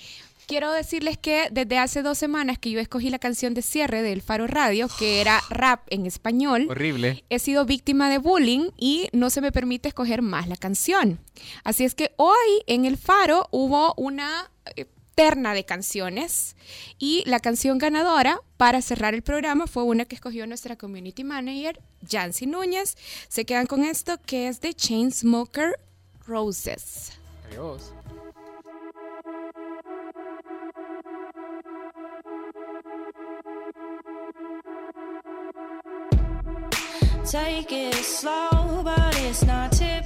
S2: Quiero decirles que desde hace dos semanas que yo escogí la canción de cierre del Faro Radio, que era rap en español.
S4: Horrible.
S2: He sido víctima de bullying y no se me permite escoger más la canción. Así es que hoy en el Faro hubo una eh, terna de canciones y la canción ganadora para cerrar el programa fue una que escogió nuestra community manager, Jancy Núñez. Se quedan con esto que es de Chainsmoker Roses.
S4: Adiós.
S20: Take it slow, but it's not typical.